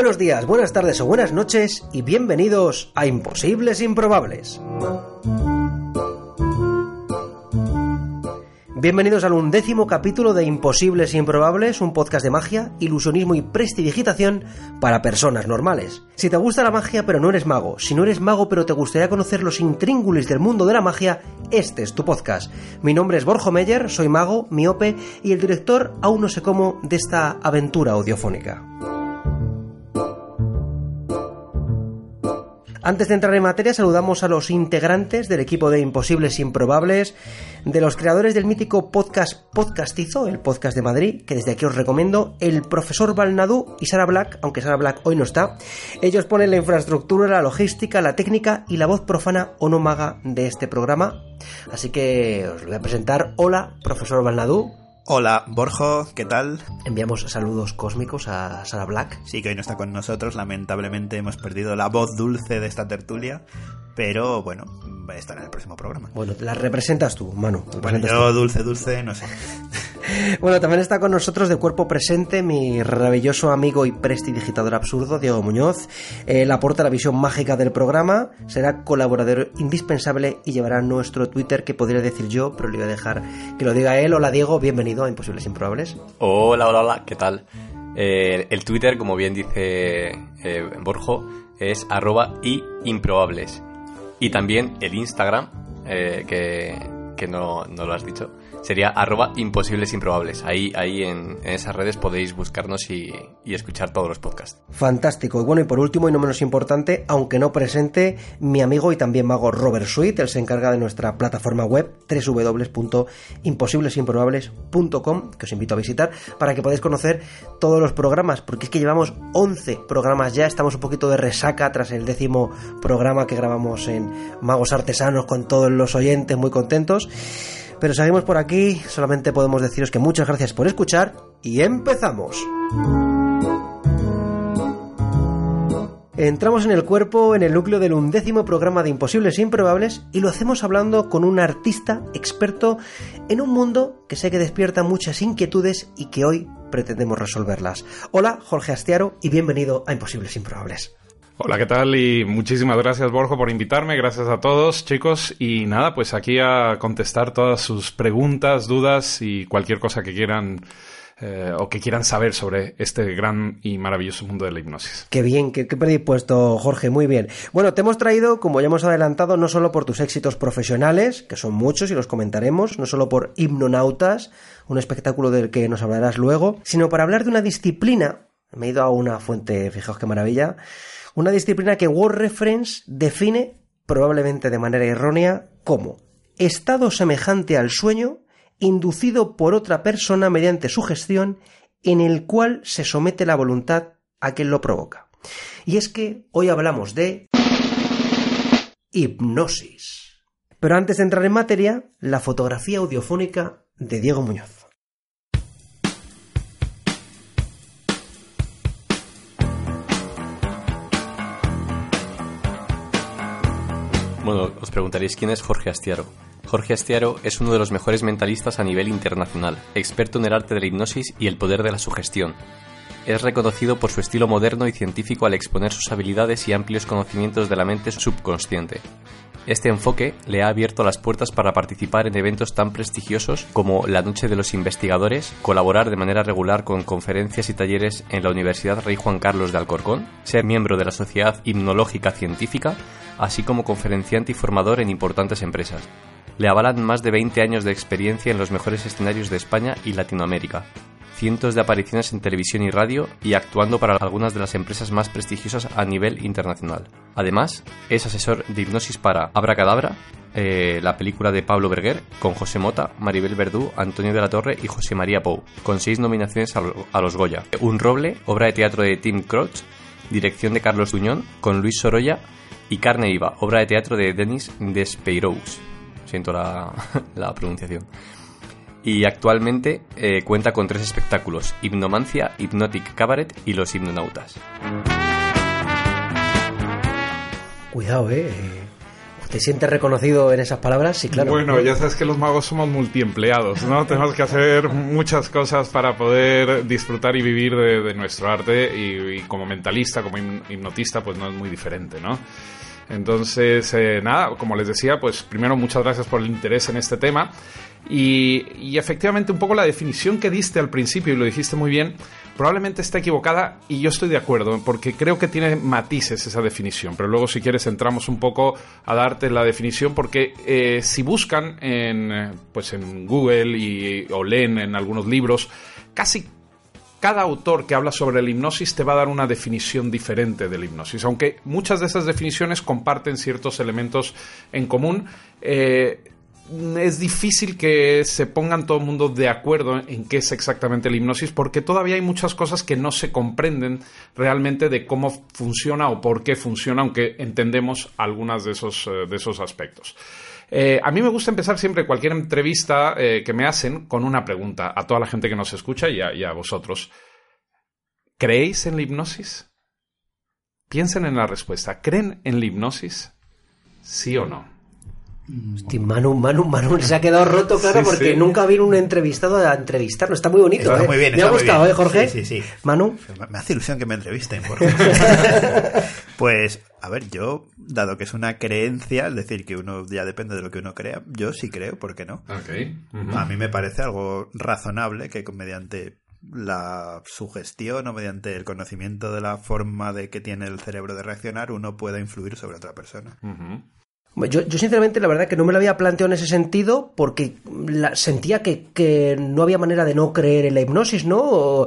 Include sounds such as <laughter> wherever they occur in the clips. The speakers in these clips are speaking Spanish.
Buenos días, buenas tardes o buenas noches y bienvenidos a Imposibles Improbables. Bienvenidos al undécimo capítulo de Imposibles Improbables, un podcast de magia, ilusionismo y prestidigitación para personas normales. Si te gusta la magia pero no eres mago, si no eres mago pero te gustaría conocer los intríngulis del mundo de la magia, este es tu podcast. Mi nombre es Borjo Meyer, soy mago, miope y el director aún no sé cómo de esta aventura audiofónica. Antes de entrar en materia, saludamos a los integrantes del equipo de Imposibles Improbables, de los creadores del mítico podcast Podcastizo, el podcast de Madrid, que desde aquí os recomiendo, el profesor Balnadú y Sara Black, aunque Sara Black hoy no está. Ellos ponen la infraestructura, la logística, la técnica y la voz profana o no maga de este programa. Así que os lo voy a presentar. Hola, profesor Balnadú. Hola, Borjo, ¿qué tal? Enviamos saludos cósmicos a Sara Black. Sí, que hoy no está con nosotros, lamentablemente hemos perdido la voz dulce de esta tertulia, pero bueno, va a estar en el próximo programa. Bueno, la representas tú, Manu. Bueno, yo dulce, dulce, no sé. Bueno, también está con nosotros de cuerpo presente mi maravilloso amigo y prestidigitador absurdo, Diego Muñoz. Él aporta la visión mágica del programa, será colaborador indispensable y llevará nuestro Twitter, que podría decir yo, pero le voy a dejar que lo diga él. Hola Diego, bienvenido a Imposibles Improbables. Hola, hola, hola, ¿qué tal? Eh, el Twitter, como bien dice eh, Borjo, es arroba y improbables. Y también el Instagram, eh, que, que no, no lo has dicho, sería arroba imposibles improbables. Ahí, ahí en, esas redes podéis buscarnos y, y, escuchar todos los podcasts. Fantástico. Y bueno, y por último y no menos importante, aunque no presente, mi amigo y también mago Robert Sweet, él se encarga de nuestra plataforma web www.imposiblesimprobables.com, que os invito a visitar para que podáis conocer todos los programas, porque es que llevamos 11 programas ya, estamos un poquito de resaca tras el décimo programa que grabamos en Magos Artesanos con todos los oyentes muy contentos. Pero seguimos por aquí, solamente podemos deciros que muchas gracias por escuchar y empezamos. Entramos en el cuerpo, en el núcleo del undécimo programa de Imposibles e Improbables y lo hacemos hablando con un artista experto en un mundo que sé que despierta muchas inquietudes y que hoy pretendemos resolverlas. Hola, Jorge Astiaro y bienvenido a Imposibles e Improbables. Hola, ¿qué tal? Y muchísimas gracias, Borjo, por invitarme. Gracias a todos, chicos. Y nada, pues aquí a contestar todas sus preguntas, dudas y cualquier cosa que quieran eh, o que quieran saber sobre este gran y maravilloso mundo de la hipnosis. Qué bien, qué, qué predispuesto, Jorge, muy bien. Bueno, te hemos traído, como ya hemos adelantado, no solo por tus éxitos profesionales, que son muchos y los comentaremos, no solo por Hipnonautas, un espectáculo del que nos hablarás luego, sino para hablar de una disciplina. Me he ido a una fuente, fijaos qué maravilla una disciplina que Word Reference define, probablemente de manera errónea, como estado semejante al sueño inducido por otra persona mediante su gestión en el cual se somete la voluntad a quien lo provoca. Y es que hoy hablamos de hipnosis. Pero antes de entrar en materia, la fotografía audiofónica de Diego Muñoz. Os preguntaréis quién es Jorge Astiaro. Jorge Astiaro es uno de los mejores mentalistas a nivel internacional, experto en el arte de la hipnosis y el poder de la sugestión. Es reconocido por su estilo moderno y científico al exponer sus habilidades y amplios conocimientos de la mente subconsciente. Este enfoque le ha abierto las puertas para participar en eventos tan prestigiosos como la Noche de los Investigadores, colaborar de manera regular con conferencias y talleres en la Universidad Rey Juan Carlos de Alcorcón, ser miembro de la Sociedad Hipnológica Científica, así como conferenciante y formador en importantes empresas. Le avalan más de 20 años de experiencia en los mejores escenarios de España y Latinoamérica, cientos de apariciones en televisión y radio y actuando para algunas de las empresas más prestigiosas a nivel internacional. Además, es asesor de hipnosis para Abracadabra, eh, la película de Pablo Berger, con José Mota, Maribel Verdú, Antonio de la Torre y José María Pou, con seis nominaciones a los Goya. Un Roble, obra de teatro de Tim Crouch, dirección de Carlos Duñón, con Luis Sorolla y Carne Iva, obra de teatro de Denis Despeiroux. Siento la, <laughs> la pronunciación y actualmente eh, cuenta con tres espectáculos, Hipnomancia, Hypnotic Cabaret y Los Hipnonautas. Cuidado, eh. ¿Te sientes reconocido en esas palabras? Sí, claro. Bueno, ya sabes que los magos somos multiempleados, ¿no? Tenemos que hacer muchas cosas para poder disfrutar y vivir de, nuestro arte y, como mentalista, como hipnotista, pues no es muy diferente, ¿no? Entonces, eh, nada, como les decía, pues primero muchas gracias por el interés en este tema. Y, efectivamente un poco la definición que diste al principio, y lo dijiste muy bien, probablemente está equivocada y yo estoy de acuerdo, porque creo que tiene matices esa definición, pero luego si quieres entramos un poco a darte la definición, porque eh, si buscan en, pues en Google y, o leen en algunos libros, casi cada autor que habla sobre la hipnosis te va a dar una definición diferente de la hipnosis, aunque muchas de esas definiciones comparten ciertos elementos en común. Eh, es difícil que se pongan todo el mundo de acuerdo en qué es exactamente la hipnosis, porque todavía hay muchas cosas que no se comprenden realmente de cómo funciona o por qué funciona, aunque entendemos algunas de esos, eh, de esos aspectos. Eh, a mí me gusta empezar siempre cualquier entrevista eh, que me hacen con una pregunta a toda la gente que nos escucha y y a vosotros. ¿Creéis en la hipnosis? Piensen en la respuesta. ¿Creen en la hipnosis? ¿Sí o no? Hostia, Manu, Manu, Manu <laughs> se ha quedado roto, claro, porque nunca vino un entrevistado a entrevistarnos. Está muy bonito, está ¿eh? Muy bien, me ha gustado, ¿eh, Jorge? Sí, sí, Manu. Me hace ilusión que me entrevisten. <laughs> <laughs> pues, a ver, yo, dado que es una creencia, es decir, que uno ya depende de lo que uno crea, yo sí creo, ¿por qué no? A mí me parece algo razonable que mediante la sugestión o mediante el conocimiento de la forma de que tiene el cerebro de reaccionar, uno pueda influir sobre otra persona. Yo, yo, sinceramente la verdad que no me lo había planteado en ese sentido porque sentía que, no había manera de no creer en la hipnosis, ¿no?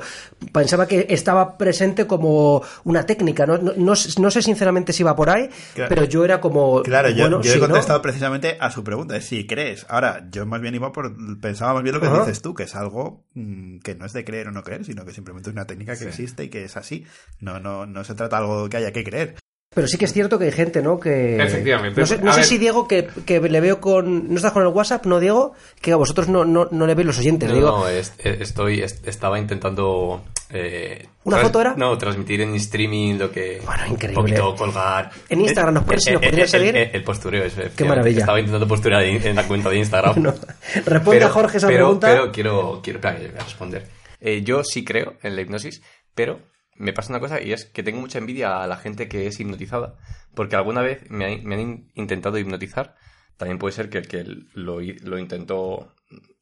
pensaba que estaba presente como una técnica, ¿no? No, sé sinceramente si va por ahí, pero yo era como... Claro, yo, he contestado precisamente a su pregunta, si crees. Ahora, yo más bien iba por... Pensaba más bien lo que dices tú, que es algo mm, que no es de creer o no creer, sino que simplemente es una técnica que existe y que es así. No, no, no se trata de algo que haya que creer. Pero sí que es cierto que hay gente, ¿no? Que... Efectivamente. No sé, si Diego, que, le veo con... ¿No estás con el WhatsApp, no, Diego? Que a vosotros no, no, no le veis los oyentes, no, digo. No, estoy, estaba intentando... Eh, ¿Una foto era? No, transmitir en streaming lo que... Bueno, increíble. Un poquito colgar... En Instagram nos, puedes, nos seguir. El, postureo, es Qué maravilla. Estaba intentando posturar en la cuenta de Instagram. Responde a Jorge esa pregunta. Pero quiero, quiero, responder. Eh, yo sí creo en la hipnosis, pero me pasa una cosa y es que tengo mucha envidia a la gente que es hipnotizada, porque alguna vez me, han intentado hipnotizar. También puede ser que el que lo, lo intentó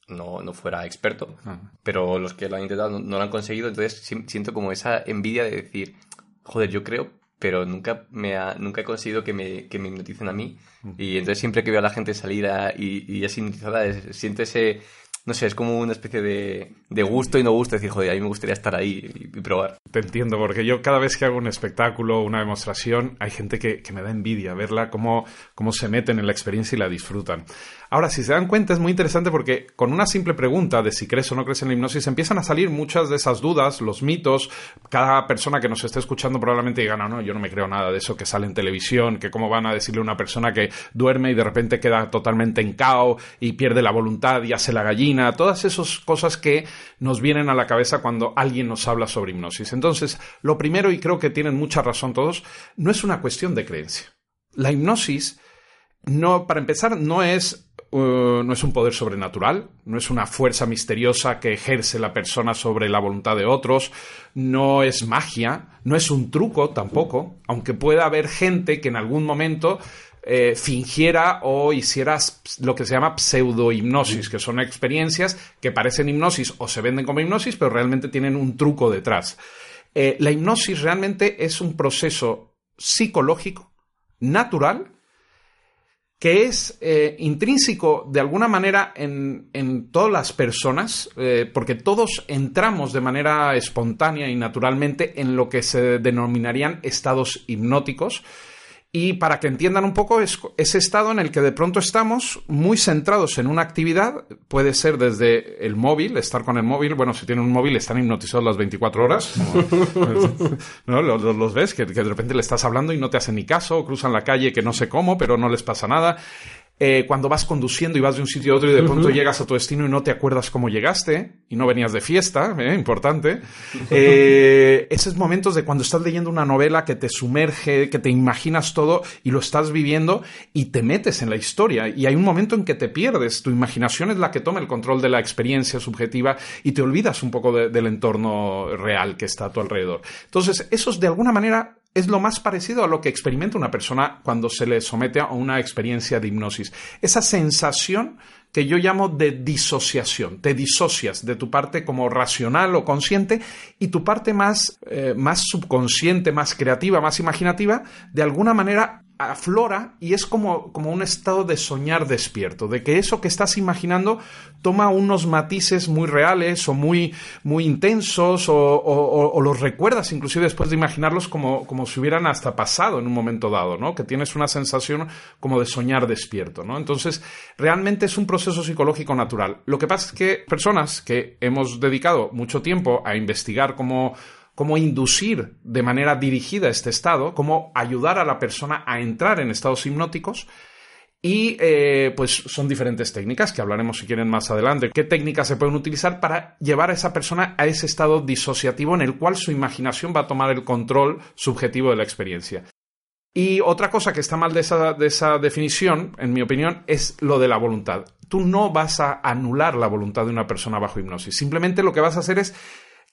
no, no, fuera experto, pero los que lo han intentado no, lo han conseguido, entonces siento como esa envidia de decir, joder, yo creo, pero nunca, me ha, nunca he conseguido que me, que me hipnoticen a mí. Y entonces siempre que veo a la gente salir y, y es hipnotizada, siento ese no sé, es como una especie de, de gusto y no gusto, decir, joder, a mí me gustaría estar ahí y, probar. Te entiendo, porque yo cada vez que hago un espectáculo, una demostración, hay gente que, que me da envidia verla, cómo, cómo se meten en la experiencia y la disfrutan. Ahora, si se dan cuenta, es muy interesante porque con una simple pregunta de si crees o no crees en la hipnosis, empiezan a salir muchas de esas dudas, los mitos. Cada persona que nos esté escuchando probablemente diga, no, no, yo no me creo nada de eso que sale en televisión, que cómo van a decirle a una persona que duerme y de repente queda totalmente en caos y pierde la voluntad y hace la gallina. Todas esas cosas que nos vienen a la cabeza cuando alguien nos habla sobre hipnosis. Entonces, lo primero, y creo que tienen mucha razón todos, no es una cuestión de creencia. La hipnosis, no, para empezar, no es Uh, no es un poder sobrenatural, no es una fuerza misteriosa que ejerce la persona sobre la voluntad de otros, no es magia, no es un truco tampoco, aunque pueda haber gente que en algún momento eh, fingiera o hiciera lo que se llama pseudo-hipnosis, que son experiencias que parecen hipnosis o se venden como hipnosis, pero realmente tienen un truco detrás. Eh, la hipnosis realmente es un proceso psicológico, natural, que es eh, intrínseco de alguna manera en, todas las personas, eh, porque todos entramos de manera espontánea y naturalmente en lo que se denominarían estados hipnóticos, y para que entiendan un poco, es ese estado en el que de pronto estamos muy centrados en una actividad, puede ser desde el móvil, estar con el móvil, bueno, si tienen un móvil están hipnotizados las 24 horas, <laughs> ¿no? Los, ves, que, que, de repente le estás hablando y no te hacen ni caso, cruzan la calle que no sé cómo, pero no les pasa nada. Eh, cuando vas conduciendo y vas de un sitio a otro y de pronto llegas a tu destino y no te acuerdas cómo llegaste y no venías de fiesta, ¿eh? importante. <laughs> Eh, esos momentos de cuando estás leyendo una novela que te sumerge, que te imaginas todo y lo estás viviendo y te metes en la historia y hay un momento en que te pierdes, tu imaginación es la que toma el control de la experiencia subjetiva y te olvidas un poco del entorno real que está a tu alrededor. Entonces, esos de alguna manera es lo más parecido a lo que experimenta una persona cuando se le somete a una experiencia de hipnosis. Esa sensación que yo llamo de disociación. Te disocias de tu parte como racional o consciente y tu parte más, eh, más subconsciente, más creativa, más imaginativa, de alguna manera aflora y es como, como un estado de soñar despierto, de que eso que estás imaginando toma unos matices muy reales o muy, muy intensos o, los recuerdas inclusive después de imaginarlos como, como si hubieran hasta pasado en un momento dado, ¿no? Que tienes una sensación como de soñar despierto, ¿no? Entonces, realmente es un proceso psicológico natural. Lo que pasa es que personas que hemos dedicado mucho tiempo a investigar cómo cómo inducir de manera dirigida este estado, cómo ayudar a la persona a entrar en estados hipnóticos. Y eh, pues son diferentes técnicas que hablaremos si quieren más adelante. ¿Qué técnicas se pueden utilizar para llevar a esa persona a ese estado disociativo en el cual su imaginación va a tomar el control subjetivo de la experiencia? Y otra cosa que está mal de esa, de esa definición, en mi opinión, es lo de la voluntad. Tú no vas a anular la voluntad de una persona bajo hipnosis. Simplemente lo que vas a hacer es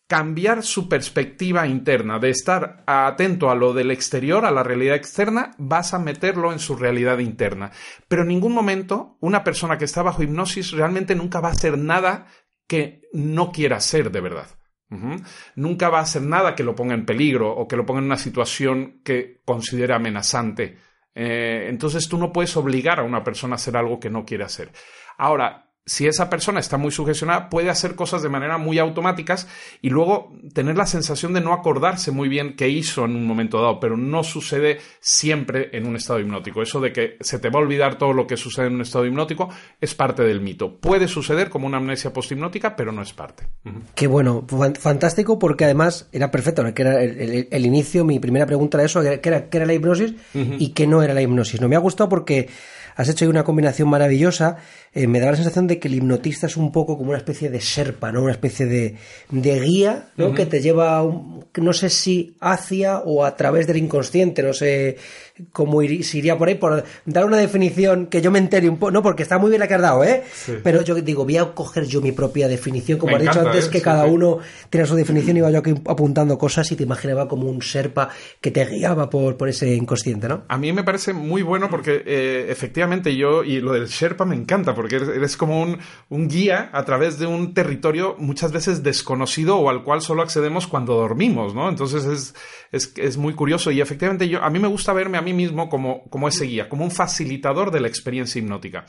cambiar su perspectiva interna, de estar atento a lo del exterior, a la realidad externa, vas a meterlo en su realidad interna. Pero en ningún momento una persona que está bajo hipnosis realmente nunca va a hacer nada que no quiera ser de verdad. Nunca va a hacer nada que lo ponga en peligro o que lo ponga en una situación que considere amenazante. Eh, entonces tú no puedes obligar a una persona a hacer algo que no quiere hacer. Ahora, si esa persona está muy sugestionada, puede hacer cosas de manera muy automáticas y luego tener la sensación de no acordarse muy bien qué hizo en un momento dado, pero no sucede siempre en un estado hipnótico. Eso de que se te va a olvidar todo lo que sucede en un estado hipnótico es parte del mito. Puede suceder como una amnesia posthipnótica, pero no es parte. Qué bueno, fantástico porque además era perfecto, que era el, inicio, mi primera pregunta era eso, que era, era la hipnosis y qué no era la hipnosis. No me ha gustado porque has hecho ahí una combinación maravillosa. Eh, me da la sensación de que el hipnotista es un poco como una especie de serpa, ¿no? Una especie de, guía, ¿no? Que te lleva, no sé si hacia o a través del inconsciente, no sé cómo iría por ahí, por dar una definición que yo me entere un poco, no, porque está muy bien la que has dado, ¿eh? Pero yo digo, voy a coger yo mi propia definición, como he dicho antes, ¿eh? que cada uno tiene su definición, y iba yo aquí apuntando cosas y te imaginaba como un serpa que te guiaba por, por ese inconsciente, ¿no? A mí me parece muy bueno porque eh, efectivamente yo, y lo del Sherpa me encanta, porque eres como un, guía a través de un territorio muchas veces desconocido o al cual solo accedemos cuando dormimos, ¿no? Entonces es, es, muy curioso y efectivamente yo, a mí me gusta verme a mí mismo como, como ese guía, como un facilitador de la experiencia hipnótica.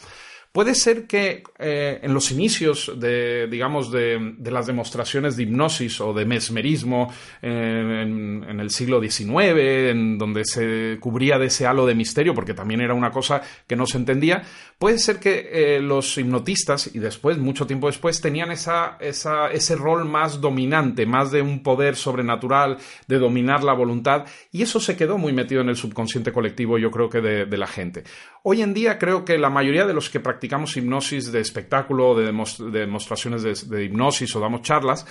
Puede ser que eh, en los inicios de, digamos, de, las demostraciones de hipnosis o de mesmerismo en, el siglo XIX, en donde se cubría de ese halo de misterio, porque también era una cosa que no se entendía, puede ser que eh, los hipnotistas, y después, mucho tiempo después, tenían esa, ese rol más dominante, más de un poder sobrenatural, de dominar la voluntad, y eso se quedó muy metido en el subconsciente colectivo, yo creo que de, de la gente. Hoy en día creo que la mayoría de los que practicamos hipnosis de espectáculo, de, demostraciones de, hipnosis o damos charlas,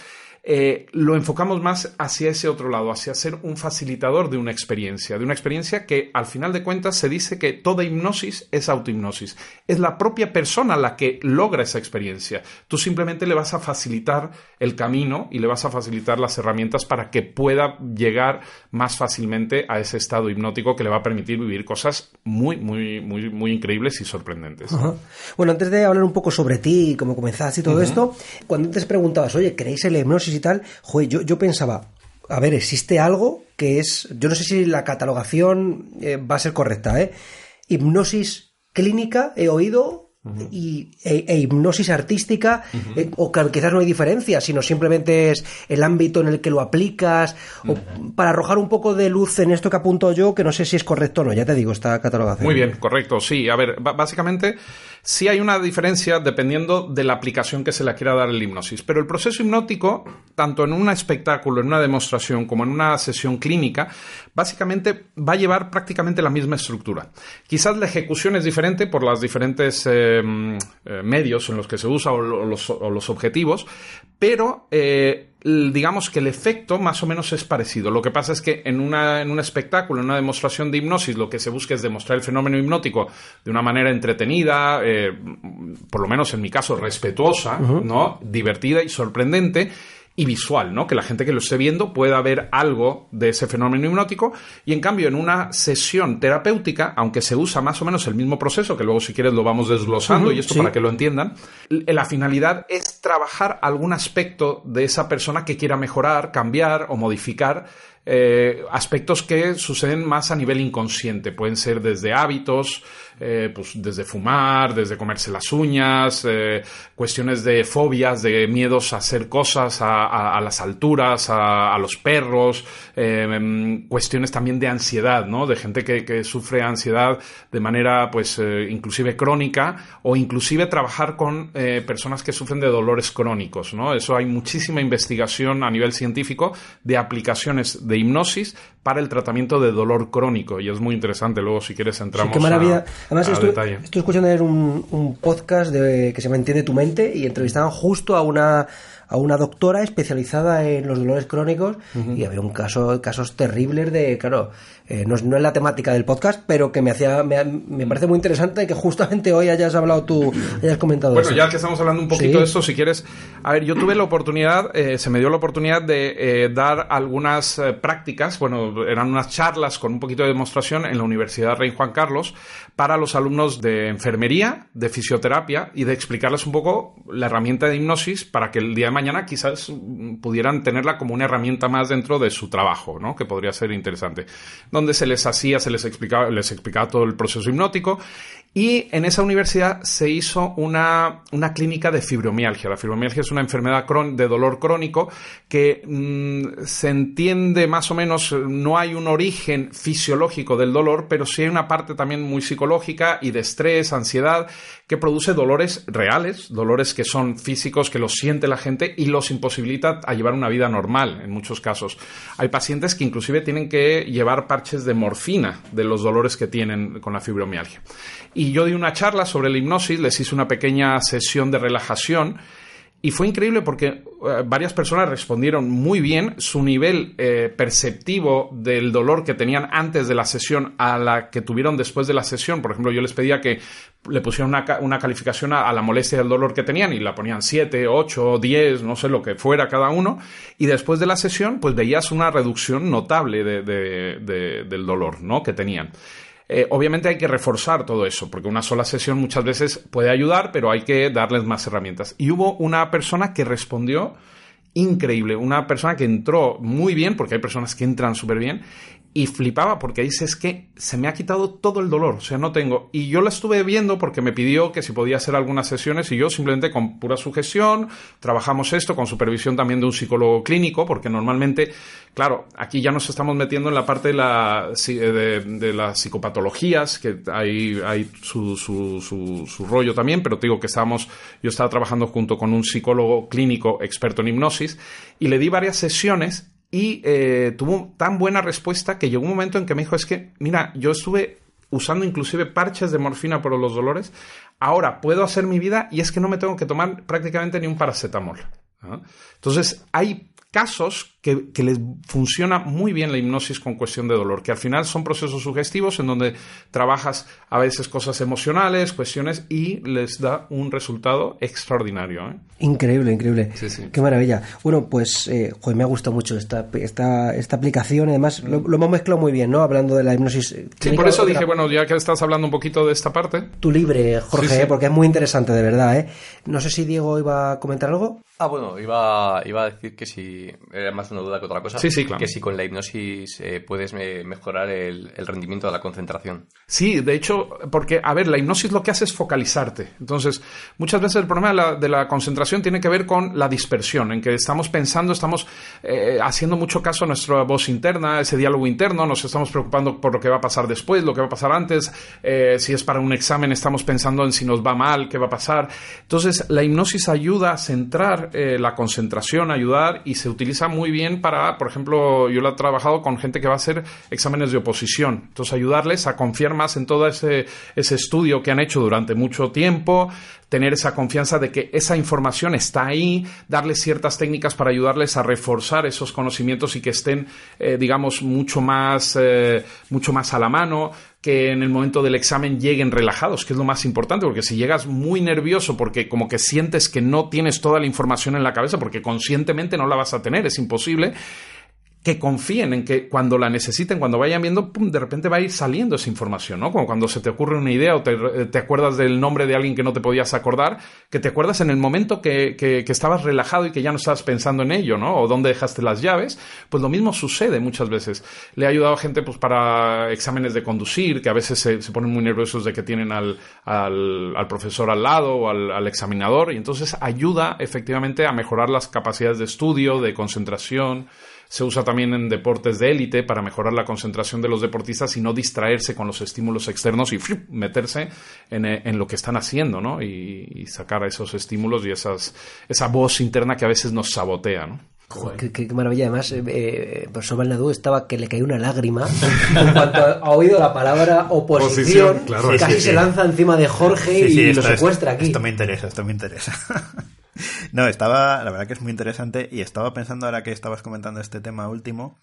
eh, lo enfocamos más hacia ese otro lado, hacia ser un facilitador de una experiencia, de una experiencia que al final de cuentas se dice que toda hipnosis es autohipnosis. Es la propia persona la que logra esa experiencia. Tú simplemente le vas a facilitar el camino y le vas a facilitar las herramientas para que pueda llegar más fácilmente a ese estado hipnótico que le va a permitir vivir cosas muy, muy, muy, muy increíbles y sorprendentes. Bueno, antes de hablar un poco sobre ti, cómo comenzaste y todo esto, cuando antes preguntabas, oye, ¿creéis en la hipnosis y tal? Joder, yo, pensaba, a ver, existe algo que es, yo no sé si la catalogación eh, va a ser correcta, ¿eh? Hipnosis clínica, he oído, y, e, e hipnosis artística, eh, o que quizás no hay diferencia, sino simplemente es el ámbito en el que lo aplicas, o para arrojar un poco de luz en esto que apunto yo, que no sé si es correcto o no, ya te digo, esta catalogación. Muy bien, correcto, sí. A ver, básicamente sí hay una diferencia dependiendo de la aplicación que se le quiera dar el hipnosis, pero el proceso hipnótico, tanto en un espectáculo, en una demostración, como en una sesión clínica, básicamente va a llevar prácticamente la misma estructura. Quizás la ejecución es diferente por los diferentes eh, eh, medios en los que se usa o los, objetivos, pero eh, digamos que el efecto más o menos es parecido. Lo que pasa es que en, una, en un espectáculo, en una demostración de hipnosis, lo que se busca es demostrar el fenómeno hipnótico de una manera entretenida, por lo menos en mi caso respetuosa, ¿no? divertida y sorprendente y visual, ¿no? Que la gente que lo esté viendo pueda ver algo de ese fenómeno hipnótico y en cambio en una sesión terapéutica, aunque se usa más o menos el mismo proceso, que luego si quieres lo vamos desglosando y esto para que lo entiendan, la finalidad es trabajar algún aspecto de esa persona que quiera mejorar, cambiar o modificar eh, aspectos que suceden más a nivel inconsciente. Pueden ser desde hábitos, eh, pues desde fumar, desde comerse las uñas, eh, cuestiones de fobias, de miedos a hacer cosas a, las alturas, a, los perros, em, cuestiones también de ansiedad, ¿no? De gente que, sufre ansiedad de manera, pues, inclusive crónica o inclusive trabajar con personas que sufren de dolores crónicos, ¿no? Eso hay muchísima investigación a nivel científico de aplicaciones de hipnosis para el tratamiento de dolor crónico y es muy interesante. Luego, si quieres, entramos qué maravilla. Además, estoy, estoy, escuchando un, un podcast de, que se mantiene tu mente y entrevistaban justo a una a una doctora especializada en los dolores crónicos y había un caso, casos terribles de, claro, eh, no, es, no, es, la temática del podcast, pero que me hacía, me, me, parece muy interesante que justamente hoy hayas hablado tú, hayas comentado Bueno, ya que estamos hablando un poquito de esto, si quieres, a ver, yo tuve la oportunidad, eh, se me dio la oportunidad de eh, dar algunas prácticas, bueno, eran unas charlas con un poquito de demostración en la Universidad Rey Juan Carlos para los alumnos de enfermería, de fisioterapia y de explicarles un poco la herramienta de hipnosis para que el día de mañana quizás pudieran tenerla como una herramienta más dentro de su trabajo, ¿no? Que podría ser interesante. Donde se les hacía, se les explicaba, les explicaba todo el proceso hipnótico y en esa universidad se hizo una, una, clínica de fibromialgia. La fibromialgia es una enfermedad de dolor crónico que mm, se entiende más o menos, no hay un origen fisiológico del dolor, pero sí hay una parte también muy psicológica y de estrés, ansiedad, que produce dolores reales, dolores que son físicos, que los siente la gente y los imposibilita a llevar una vida normal en muchos casos. Hay pacientes que inclusive tienen que llevar parches de morfina de los dolores que tienen con la fibromialgia. Y yo di una charla sobre la hipnosis, les hice una pequeña sesión de relajación y fue increíble porque eh, varias personas respondieron muy bien. Su nivel eh, perceptivo del dolor que tenían antes de la sesión a la que tuvieron después de la sesión. Por ejemplo, yo les pedía que le pusieran una, calificación a, la molestia del dolor que tenían y la ponían 7, 8, 10, no sé lo que fuera cada uno. Y después de la sesión, pues veías una reducción notable del dolor ¿no? que tenían. Eh, obviamente hay que reforzar todo eso, porque una sola sesión muchas veces puede ayudar, pero hay que darles más herramientas. Y hubo una persona que respondió increíble, una persona que entró muy bien, porque hay personas que entran súper bien, y flipaba porque dice es que se me ha quitado todo el dolor, o sea, no tengo. Y yo la estuve viendo porque me pidió que si podía hacer algunas sesiones y yo simplemente con pura sugestión, trabajamos esto con supervisión también de un psicólogo clínico, porque normalmente, claro, aquí ya nos estamos metiendo en la parte de, la, de, las psicopatologías, que hay, hay su, su, su, rollo también, pero te digo que estábamos, yo estaba trabajando junto con un psicólogo clínico experto en hipnosis y le di varias sesiones y eh, tuvo tan buena respuesta que llegó un momento en que me dijo, es que, mira, yo estuve usando inclusive parches de morfina por los dolores, ahora puedo hacer mi vida y es que no me tengo que tomar prácticamente ni un paracetamol. Entonces, hay casos que, les funciona muy bien la hipnosis con cuestión de dolor, que al final son procesos sugestivos en donde trabajas a veces cosas emocionales, cuestiones y les da un resultado extraordinario. ¿eh? Increíble, increíble. Qué maravilla. Bueno, pues eh, me ha gustado mucho esta, esta, esta aplicación, además lo, hemos mezclado muy bien, ¿no? Hablando de la hipnosis. Sí, por eso dije, bueno, ya que estás hablando un poquito de esta parte. Tu libre, Jorge, ¿eh? porque es muy interesante, de verdad. ¿eh? No sé si Diego iba a comentar algo. Ah, bueno, iba, iba a decir que si era más una duda que otra cosa. Sí, sí, claro. Que si con la hipnosis eh, puedes mejorar el, rendimiento de la concentración. Sí, de hecho, porque, a ver, la hipnosis lo que hace es focalizarte. Entonces, muchas veces el problema de la, concentración tiene que ver con la dispersión, en que estamos pensando, estamos eh, haciendo mucho caso a nuestra voz interna, ese diálogo interno, nos estamos preocupando por lo que va a pasar después, lo que va a pasar antes. Eh, si es para un examen, estamos pensando en si nos va mal, qué va a pasar. Entonces, la hipnosis ayuda a centrar eh, la concentración, ayudar y se utiliza muy bien para, por ejemplo, yo lo he trabajado con gente que va a hacer exámenes de oposición. Entonces, ayudarles a confiar más en todo ese, ese estudio que han hecho durante mucho tiempo, tener esa confianza de que esa información está ahí, darles ciertas técnicas para ayudarles a reforzar esos conocimientos y que estén, eh, digamos, mucho más, eh, mucho más a la mano que en el momento del examen lleguen relajados, que es lo más importante, porque si llegas muy nervioso porque como que sientes que no tienes toda la información en la cabeza, porque conscientemente no la vas a tener, es imposible, que confíen en que cuando la necesiten, cuando vayan viendo, pum, de repente va a ir saliendo esa información, ¿no? Como cuando se te ocurre una idea o te, te acuerdas del nombre de alguien que no te podías acordar, que te acuerdas en el momento que, que, estabas relajado y que ya no estabas pensando en ello, ¿no? O dónde dejaste las llaves, pues lo mismo sucede muchas veces. Le ha ayudado a gente pues para exámenes de conducir, que a veces se, se ponen muy nerviosos de que tienen al, al, profesor al lado o al examinador, y entonces ayuda efectivamente a mejorar las capacidades de estudio, de concentración, se usa también en deportes de élite para mejorar la concentración de los deportistas y no distraerse con los estímulos externos y meterse eh, en, lo que están haciendo, ¿no? Y, sacar esos estímulos y esas, esa voz interna que a veces nos sabotea, ¿no? qué, maravilla. Además, eh, eh, el profesor Balnadú estaba que le caía una lágrima <laughs> en cuanto ha oído la palabra oposición. casi se lanza encima de Jorge y lo secuestra aquí. Esto me interesa, esto me interesa. No, estaba, la verdad que es muy interesante y estaba pensando ahora que estabas comentando este tema último,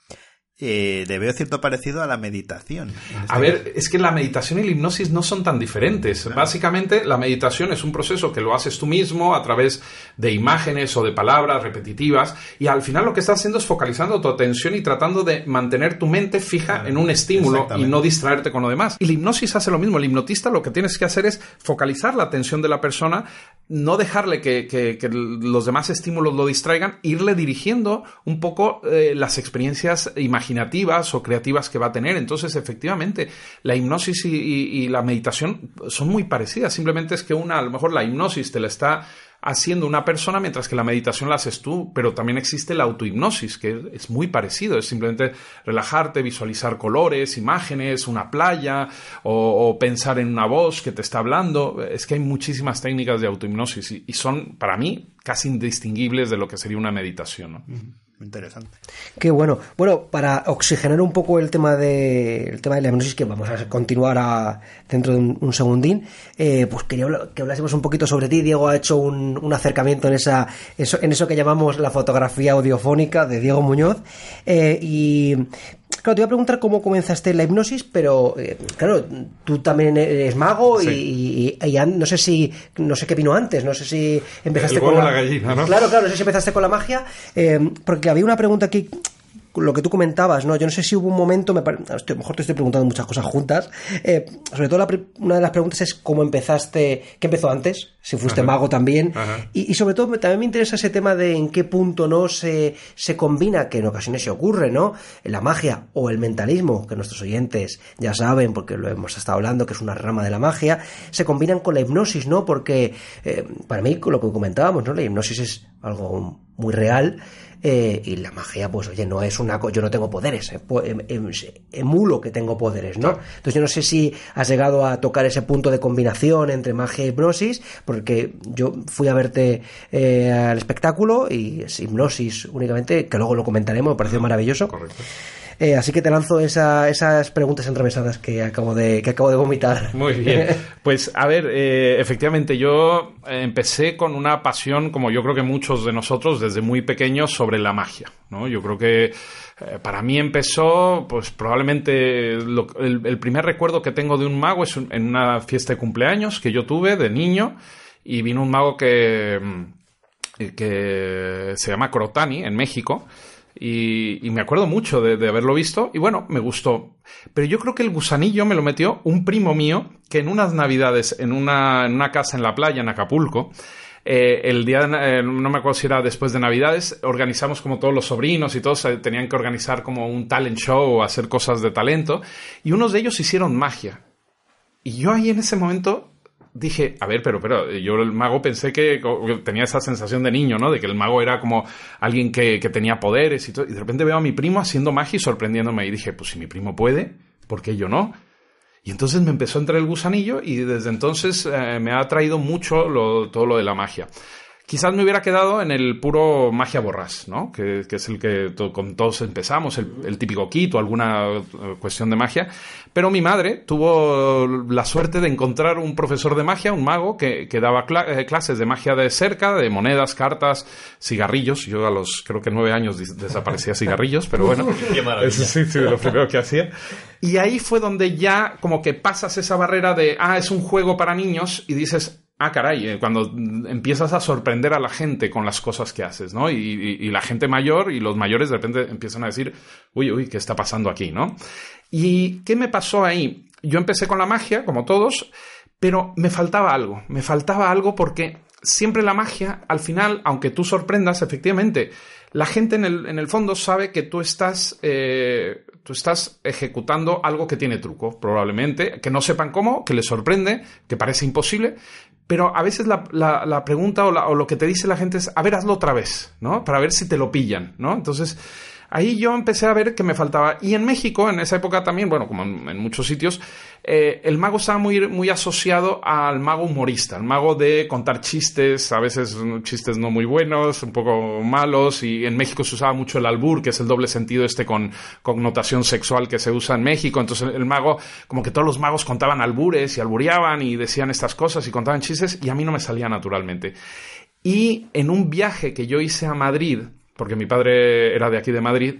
eh, le veo cierto parecido a la meditación. A ver, es que la meditación y la hipnosis no son tan diferentes. Básicamente, la meditación es un proceso que lo haces tú mismo a través de imágenes o de palabras repetitivas y al final lo que estás haciendo es focalizando tu atención y tratando de mantener tu mente fija en un estímulo y no distraerte con lo demás. Y la hipnosis hace lo mismo. El hipnotista lo que tienes que hacer es focalizar la atención de la persona, no dejarle que, los demás estímulos lo distraigan, irle dirigiendo un poco eh, las experiencias imaginativas imaginativas o creativas que va a tener. Entonces, efectivamente, la hipnosis y, la meditación son muy parecidas. Simplemente es que una, a lo mejor la hipnosis te la está haciendo una persona mientras que la meditación la haces tú, pero también existe la autohipnosis, que es muy parecido, es simplemente relajarte, visualizar colores, imágenes, una playa o, pensar en una voz que te está hablando. Es que hay muchísimas técnicas de autohipnosis y, son, para mí, casi indistinguibles de lo que sería una meditación. Interesante. Qué bueno. Bueno, para oxigenar un poco el tema de, el tema de la hipnosis, que vamos a continuar a, dentro de un, segundín, eh, pues quería que hablásemos un poquito sobre ti. Diego ha hecho un, un acercamiento en, esa, en eso que llamamos la fotografía audiofónica de Diego Muñoz. Eh, y Claro, te iba a preguntar cómo comenzaste la hipnosis, pero eh, claro, tú también eres mago y, no sé si no sé qué vino antes, no sé si empezaste con la... gallina, ¿no? Claro, claro, no sé si empezaste con la magia, eh, porque había una pregunta aquí lo que tú comentabas, ¿no? Yo no sé si hubo un momento, me a lo mejor te estoy preguntando muchas cosas juntas. Eh, sobre todo, una de las preguntas es cómo empezaste, qué empezó antes, si fuiste mago también. Y, sobre todo, también me interesa ese tema de en qué punto no se, se combina, que en ocasiones se ocurre, ¿no? La magia o el mentalismo, que nuestros oyentes ya saben, porque lo hemos estado hablando, que es una rama de la magia, se combinan con la hipnosis, ¿no? Porque eh, para mí, con lo que comentábamos, ¿no? La hipnosis es algo muy real eh, y la magia, pues oye, no es una yo no tengo poderes, eh, em, em, emulo que tengo poderes, ¿no? Entonces yo no sé si has llegado a tocar ese punto de combinación entre magia y hipnosis, porque yo fui a verte eh, al espectáculo y es hipnosis únicamente, que luego lo comentaremos, me pareció maravilloso. Correcto. Eh, así que te lanzo esas preguntas entremesadas que acabo de, que acabo de vomitar. Muy bien. <laughs> Pues a ver, eh, efectivamente yo empecé con una pasión, como yo creo que muchos de nosotros, desde muy pequeños, sobre la magia. ¿no? Yo creo que eh, para mí empezó, pues probablemente el, primer recuerdo que tengo de un mago es en una fiesta de cumpleaños que yo tuve de niño y vino un mago que, que se llama Crotani en México y, me acuerdo mucho de, haberlo visto y bueno, me gustó. Pero yo creo que el gusanillo me lo metió un primo mío que en unas navidades en una, en una casa en la playa, en Acapulco, eh, el día, eh, no me acuerdo si era después de Navidades, organizamos como todos los sobrinos y todos tenían que organizar como un talent show o hacer cosas de talento, y unos de ellos hicieron magia. Y yo ahí en ese momento dije, a ver, pero, pero, yo el mago pensé que tenía esa sensación de niño, ¿no? De que el mago era como alguien que, que tenía poderes y todo. Y de repente veo a mi primo haciendo magia y sorprendiéndome. Y dije, pues si mi primo puede, ¿por qué yo no? Y entonces me empezó a entrar el gusanillo y desde entonces eh, me ha atraído mucho todo lo de la magia. Quizás me hubiera quedado en el puro magia borrás, ¿no? Que, es el que con todos empezamos, el, típico kit o alguna eh, cuestión de magia. Pero mi madre tuvo la suerte de encontrar un profesor de magia, un mago, que, daba eh, clases de magia de cerca, de monedas, cartas, cigarrillos. Yo a los creo que nueve años desaparecía cigarrillos, pero bueno, <laughs> eso sí, sí, lo primero que hacía. Y ahí fue donde ya como que pasas esa barrera de, ah, es un juego para niños y dices, ah, caray, eh, cuando empiezas a sorprender a la gente con las cosas que haces, ¿no? Y, la gente mayor y los mayores de repente empiezan a decir, uy, uy, ¿qué está pasando aquí, no? ¿Y qué me pasó ahí? Yo empecé con la magia, como todos, pero me faltaba algo, me faltaba algo porque siempre la magia, al final, aunque tú sorprendas, efectivamente, la gente en el, en el fondo sabe que tú estás, eh, tú estás ejecutando algo que tiene truco, probablemente, que no sepan cómo, que les sorprende, que parece imposible, pero a veces la, la, pregunta o, o, lo que te dice la gente es, a ver, hazlo otra vez, ¿no? Para ver si te lo pillan, ¿no? Entonces, ahí yo empecé a ver que me faltaba. Y en México, en esa época también, bueno, como en, muchos sitios, eh, el mago estaba muy, muy asociado al mago humorista, al mago de contar chistes, a veces chistes no muy buenos, un poco malos, y en México se usaba mucho el albur, que es el doble sentido este con connotación sexual que se usa en México. Entonces el mago, como que todos los magos contaban albures y albureaban y decían estas cosas y contaban chistes, y a mí no me salía naturalmente. Y en un viaje que yo hice a Madrid, porque mi padre era de aquí de Madrid,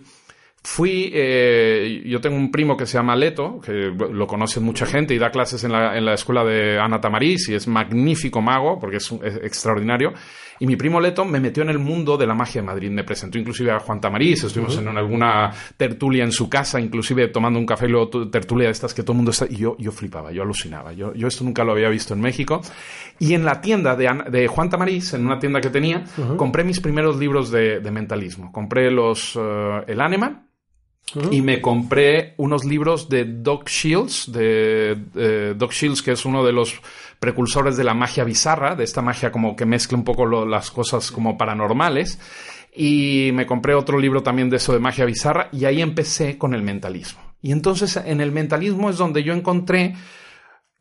fui, eh, yo tengo un primo que se llama Leto, que lo conoce mucha gente y da clases en la, en la escuela de Ana Tamariz y es magnífico mago, porque es, extraordinario. Y mi primo Leto me metió en el mundo de la magia de Madrid, me presentó inclusive a Juan Tamariz, estuvimos en alguna tertulia en su casa, inclusive tomando un café y luego tertulia de estas que todo el mundo está... Y yo, yo flipaba, yo alucinaba, yo, yo esto nunca lo había visto en México. Y en la tienda de, de Juan Tamariz, en una tienda que tenía, compré mis primeros libros de, de mentalismo. Compré los, uh, el Y me compré unos libros de Doc Shields, de, Doc Shields, que es uno de los precursores de la magia bizarra, de esta magia como que mezcla un poco las cosas como paranormales. Y me compré otro libro también de eso de magia bizarra y ahí empecé con el mentalismo. Y entonces en el mentalismo es donde yo encontré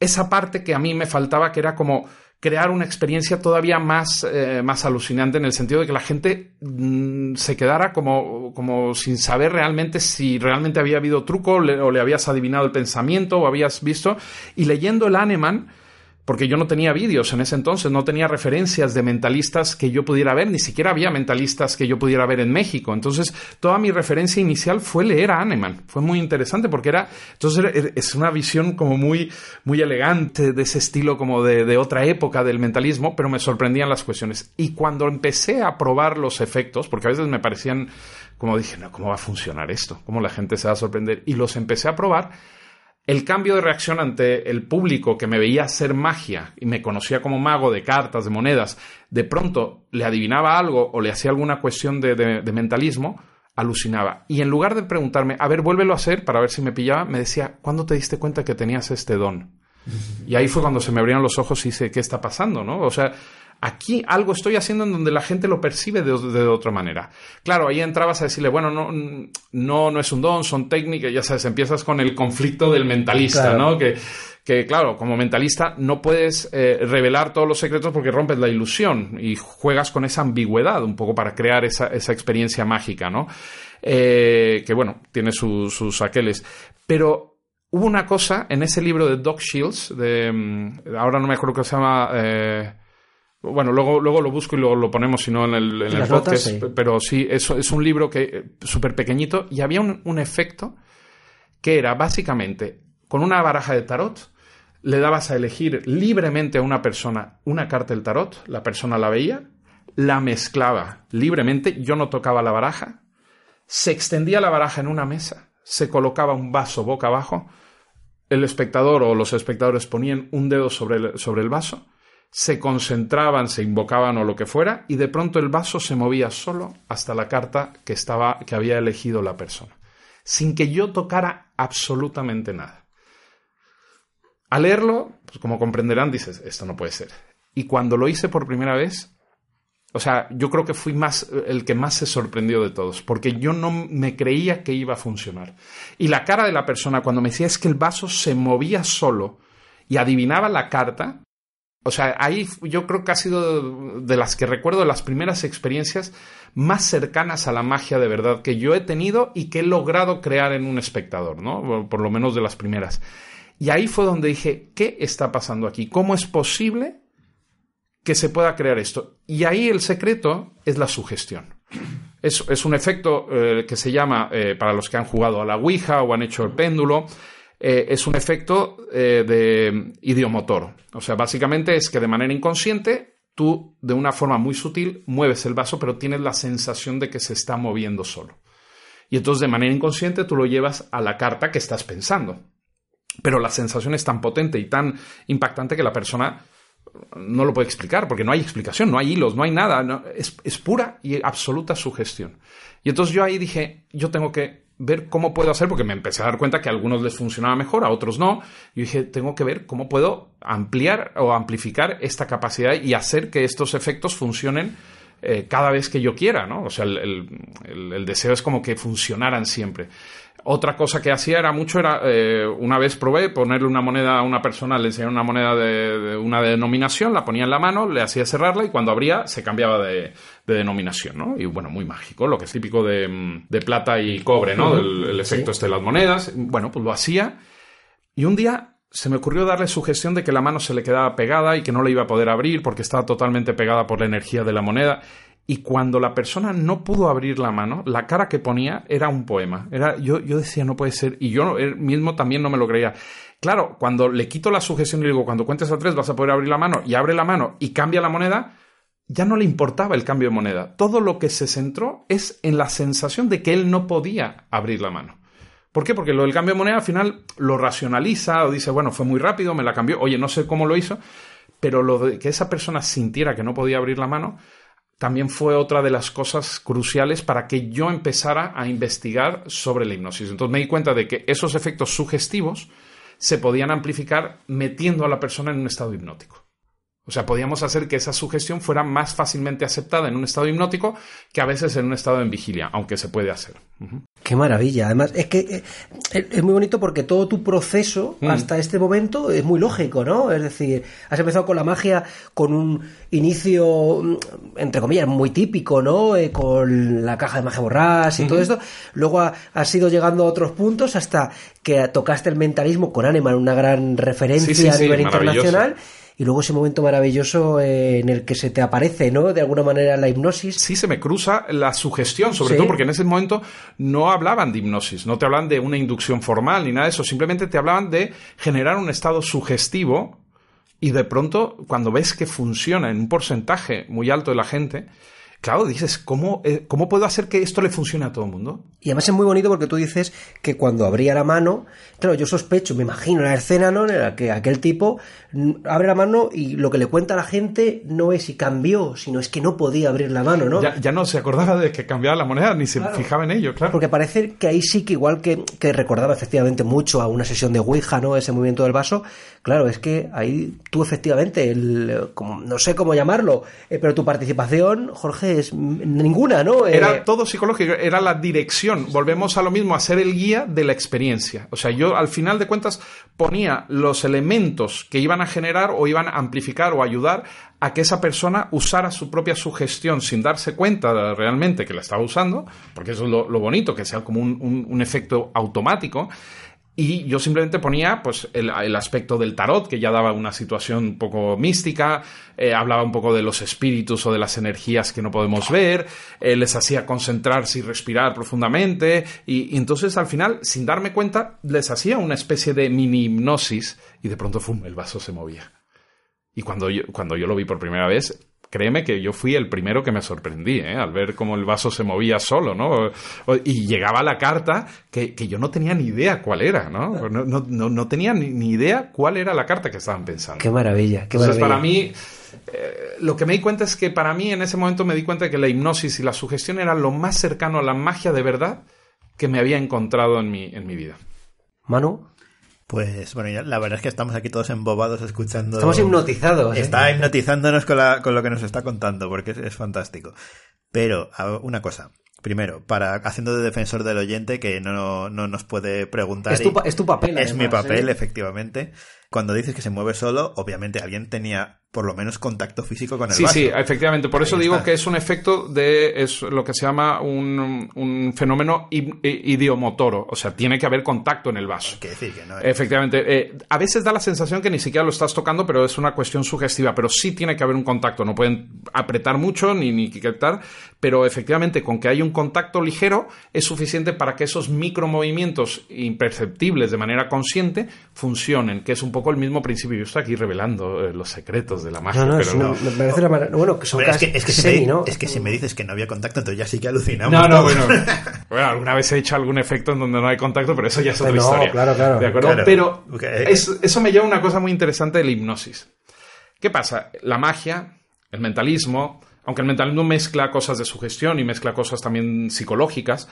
esa parte que a mí me faltaba, que era como crear una experiencia todavía más, eh, más alucinante en el sentido de que la gente mm, se quedara como, como sin saber realmente si realmente había habido truco o le habías adivinado el pensamiento o habías visto. Y leyendo el Aneman, porque yo no tenía vídeos en ese entonces, no tenía referencias de mentalistas que yo pudiera ver, ni siquiera había mentalistas que yo pudiera ver en México. Entonces, toda mi referencia inicial fue leer a Hahnemann. Fue muy interesante porque era, entonces es una visión como muy, muy elegante de ese estilo como de, de otra época del mentalismo, pero me sorprendían las cuestiones. Y cuando empecé a probar los efectos, porque a veces me parecían, como dije, no, ¿cómo va a funcionar esto? ¿Cómo la gente se va a sorprender? Y los empecé a probar, el cambio de reacción ante el público que me veía hacer magia y me conocía como mago de cartas, de monedas, de pronto le adivinaba algo o le hacía alguna cuestión de, mentalismo, alucinaba. Y en lugar de preguntarme, a ver, vuélvelo a hacer para ver si me pillaba, me decía, ¿cuándo te diste cuenta que tenías este don? Y ahí fue cuando se me abrieron los ojos y dije, ¿qué está pasando? ¿no? O sea, Aquí algo estoy haciendo en donde la gente lo percibe de, otra manera. Claro, ahí entrabas a decirle, bueno, no, no, no es un don, son técnicas, ya sabes, empiezas con el conflicto del mentalista, ¿no? Que, que, claro, como mentalista no puedes eh, revelar todos los secretos porque rompes la ilusión y juegas con esa ambigüedad un poco para crear esa, experiencia mágica, ¿no? Eh, que bueno, tiene sus aqueles. Pero hubo una cosa en ese libro de Doc Shields, de, mm, ahora no me acuerdo que se llama... Eh, bueno, luego, luego lo busco y luego lo ponemos, si no, en el, en el podcast. Pero sí, es, es un libro que súper pequeñito y había un, un efecto que era básicamente con una baraja de tarot le dabas a elegir libremente a una persona una carta del tarot, la persona la veía, la mezclaba libremente, yo no tocaba la baraja, se extendía la baraja en una mesa, se colocaba un vaso boca abajo, el espectador o los espectadores ponían un dedo sobre el, sobre el vaso se concentraban, se invocaban o lo que fuera, y de pronto el vaso se movía solo hasta la carta que estaba, que había elegido la persona, sin que yo tocara absolutamente nada. Al leerlo, pues como comprenderán, dices, esto no puede ser. Y cuando lo hice por primera vez, o sea, yo creo que fui más el que más se sorprendió de todos, porque yo no me creía que iba a funcionar. Y la cara de la persona cuando me decía es que el vaso se movía solo y adivinaba la carta, o sea, ahí yo creo que ha sido de las que recuerdo las primeras experiencias más cercanas a la magia de verdad que yo he tenido y que he logrado crear en un espectador, ¿no? Por lo menos de las primeras. Y ahí fue donde dije, ¿qué está pasando aquí? ¿Cómo es posible que se pueda crear esto? Y ahí el secreto es la sugestión. Es, es un efecto eh, que se llama, eh, para los que han jugado a la Ouija o han hecho el péndulo, eh, es un efecto eh, de idiomotor. O sea, básicamente es que de manera inconsciente tú, de una forma muy sutil, mueves el vaso, pero tienes la sensación de que se está moviendo solo. Y entonces de manera inconsciente tú lo llevas a la carta que estás pensando. Pero la sensación es tan potente y tan impactante que la persona no lo puede explicar, porque no hay explicación, no hay hilos, no hay nada, es, es, pura y absoluta sugestión. Y entonces yo ahí dije, yo tengo que ver cómo puedo hacer, porque me empecé a dar cuenta que a algunos les funcionaba mejor, a otros no. Y dije, tengo que ver cómo puedo ampliar o amplificar esta capacidad y hacer que estos efectos funcionen eh, cada vez que yo quiera, ¿no? O sea, el, el, deseo es como que funcionaran siempre. Otra cosa que hacía era mucho, era eh, una vez probé ponerle una moneda a una persona, le enseñé una moneda de, una denominación, la ponía en la mano, le hacía cerrarla y cuando abría se cambiaba de, denominación, ¿no? Y bueno, muy mágico, lo que es típico de, plata y cobre, ¿no? El, efecto este de las monedas. Bueno, pues lo hacía y un día se me ocurrió darle sugestión de que la mano se le quedaba pegada y que no le iba a poder abrir porque estaba totalmente pegada por la energía de la moneda y cuando la persona no pudo abrir la mano, la cara que ponía era un poema. Era, yo, yo decía, no puede ser. Y yo mismo también no me lo creía. Claro, cuando le quito la sujeción y le digo, cuando cuentes a tres vas a poder abrir la mano, y abre la mano y cambia la moneda, ya no le importaba el cambio de moneda. Todo lo que se centró es en la sensación de que él no podía abrir la mano. ¿Por qué? Porque lo del cambio de moneda al final lo racionaliza o dice, bueno, fue muy rápido, me la cambió, oye, no sé cómo lo hizo, pero lo de que esa persona sintiera que no podía abrir la mano, también fue otra de las cosas cruciales para que yo empezara a investigar sobre la hipnosis. Entonces me di cuenta de que esos efectos sugestivos se podían amplificar metiendo a la persona en un estado hipnótico. O sea, podíamos hacer que esa sugestión fuera más fácilmente aceptada en un estado hipnótico que a veces en un estado en vigilia, aunque se puede hacer. Qué maravilla. Además, es que eh, es muy bonito porque todo tu proceso mm. hasta este momento es muy lógico, ¿no? Es decir, has empezado con la magia con un inicio, mm, entre comillas, muy típico, ¿no? Eh, con la caja de magia borrás y todo esto. Luego has ido llegando a otros puntos hasta que tocaste el mentalismo con Animal, una gran referencia a nivel internacional y luego ese momento maravilloso eh, en el que se te aparece, ¿no? De alguna manera la hipnosis. Sí, se me cruza la sugestión, sobre todo porque en ese momento no hablaban de hipnosis, no te hablan de una inducción formal ni nada de eso, simplemente te hablaban de generar un estado sugestivo y de pronto cuando ves que funciona en un porcentaje muy alto de la gente, claro, dices, ¿cómo, eh, ¿cómo puedo hacer que esto le funcione a todo el mundo? Y además es muy bonito porque tú dices que cuando abría la mano, claro, yo sospecho, me imagino la escena, ¿no? En la que aquel tipo abre la mano y lo que le cuenta a la gente no es si cambió, sino es que no podía abrir la mano, ¿no? Ya, no se acordaba de que cambiaba la moneda, ni se fijaba en ello, claro. Porque parece que ahí sí que igual que, que recordaba efectivamente mucho a una sesión de Ouija, ¿no? Ese movimiento del vaso, claro, es que ahí tú efectivamente, el, como, no sé cómo llamarlo, eh, pero tu participación, Jorge, es ninguna, ¿no? Era eh, todo psicológico, era la dirección. Volvemos a lo mismo, a ser el guía de la experiencia. O sea, yo al final de cuentas ponía los elementos que iban a generar o iban a amplificar o ayudar a que esa persona usara su propia sugestión sin darse cuenta realmente que la estaba usando, porque eso es lo, bonito, que sea como un efecto automático. Y yo simplemente ponía pues, el, aspecto del tarot, que ya daba una situación un poco mística, eh, hablaba un poco de los espíritus o de las energías que no podemos ver, eh, les hacía concentrarse y respirar profundamente, y, entonces al final, sin darme cuenta, les hacía una especie de mini hipnosis y de pronto, ¡fum!, el vaso se movía. Y cuando yo, cuando yo lo vi por primera vez, créeme que yo fui el primero que me sorprendí, ¿eh? al ver cómo el vaso se movía solo, ¿no? Y llegaba la carta que, yo no tenía ni idea cuál era, ¿no? No, no, no tenía ni, idea cuál era la carta que estaban pensando. Qué maravilla, qué Entonces, para mí, eh, lo que me di cuenta es que para mí en ese momento me di cuenta de que la hipnosis y la sugestión era lo más cercano a la magia de verdad que me había encontrado en mi, en mi vida. Manu. Pues bueno, la verdad es que estamos aquí todos embobados escuchando. Estamos hipnotizados. ¿eh? Está hipnotizándonos con, la, con, lo que nos está contando, porque es, fantástico. Pero, una cosa. Primero, para haciendo de defensor del oyente que no, nos puede preguntar. Es tu, es tu papel. Es mi papel, ¿eh? efectivamente cuando dices que se mueve solo, obviamente alguien tenía por lo menos contacto físico con el sí, Sí, efectivamente. Por eso digo que es un efecto de es lo que se llama un, un fenómeno idiomotoro. O sea, tiene que haber contacto en el vaso. decir que no Efectivamente. Eh, a veces da la sensación que ni siquiera lo estás tocando, pero es una cuestión sugestiva. Pero sí tiene que haber un contacto. No pueden apretar mucho ni, ni quitar, pero efectivamente con que haya un contacto ligero es suficiente para que esos micromovimientos imperceptibles de manera consciente funcionen, que es un poco el mismo principio. Yo estoy aquí revelando eh, los secretos de la magia. No, pero no. Me parece la Bueno, que son casi, es que, si me, ¿no? es que si me dices que no había contacto, entonces ya sí que alucinamos. No, no, bueno. <laughs> bueno, alguna vez he hecho algún efecto en donde no hay contacto, pero eso ya es otra historia. Claro, claro. ¿De acuerdo? Pero eso me lleva a una cosa muy interesante de la hipnosis. ¿Qué pasa? La magia, el mentalismo, aunque el mentalismo mezcla cosas de sugestión y mezcla cosas también psicológicas,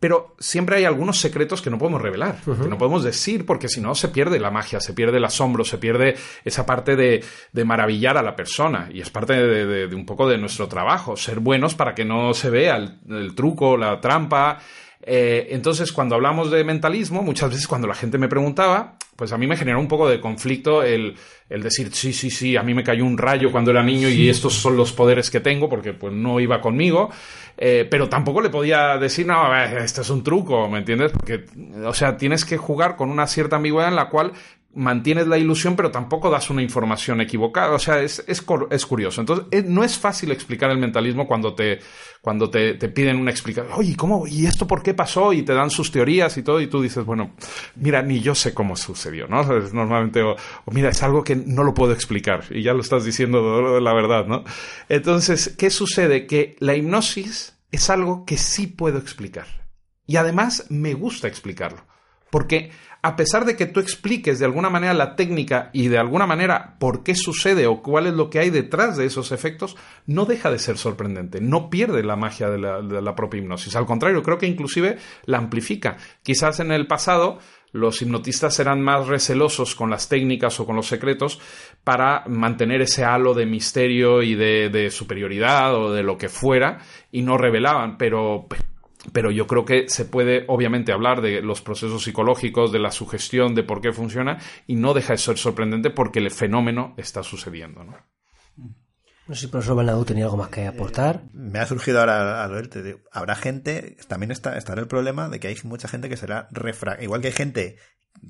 pero siempre hay algunos secretos que no podemos revelar, que no podemos decir, porque si no se pierde la magia, se pierde el asombro, se pierde esa parte de, maravillar a la persona. Y es parte de, un poco de nuestro trabajo, ser buenos para que no se vea el truco, la trampa, eh, entonces, cuando hablamos de mentalismo, muchas veces cuando la gente me preguntaba, pues a mí me generó un poco de conflicto el, decir, sí, sí, sí, a mí me cayó un rayo cuando era niño y estos son los poderes que tengo, porque pues no iba conmigo, eh, pero tampoco le podía decir, no, este es un truco, ¿me entiendes? Porque, o sea, tienes que jugar con una cierta ambigüedad en la cual mantienes la ilusión, pero tampoco das una información equivocada. O sea, es, es, es curioso. Entonces, eh, no es fácil explicar el mentalismo cuando te, cuando te, te, piden una explicación. Oye, ¿cómo? ¿Y esto por qué pasó? Y te dan sus teorías y todo, y tú dices, bueno, mira, ni yo sé cómo sucedió, ¿no? <laughs> Normalmente, o, mira, es algo que no lo puedo explicar, y ya lo estás diciendo la verdad, ¿no? Entonces, ¿qué sucede? Que la hipnosis es algo que sí puedo explicar. Y además me gusta explicarlo. Porque a pesar de que tú expliques de alguna manera la técnica y de alguna manera por qué sucede o cuál es lo que hay detrás de esos efectos, no deja de ser sorprendente, no pierde la magia de la, propia hipnosis. Al contrario, creo que inclusive la amplifica. Quizás en el pasado los hipnotistas eran más recelosos con las técnicas o con los secretos para mantener ese halo de misterio y de superioridad o de lo que fuera y no revelaban, pero pero yo creo que se puede obviamente hablar de los procesos psicológicos, de la sugestión, de por qué funciona, y no deja de ser sorprendente porque el fenómeno está sucediendo. ¿no? No sé si el profesor Bernadou tenía algo más que aportar. Me ha surgido ahora al verte. Habrá gente, también está, estará el problema de que hay mucha gente que será refra... Igual que hay gente,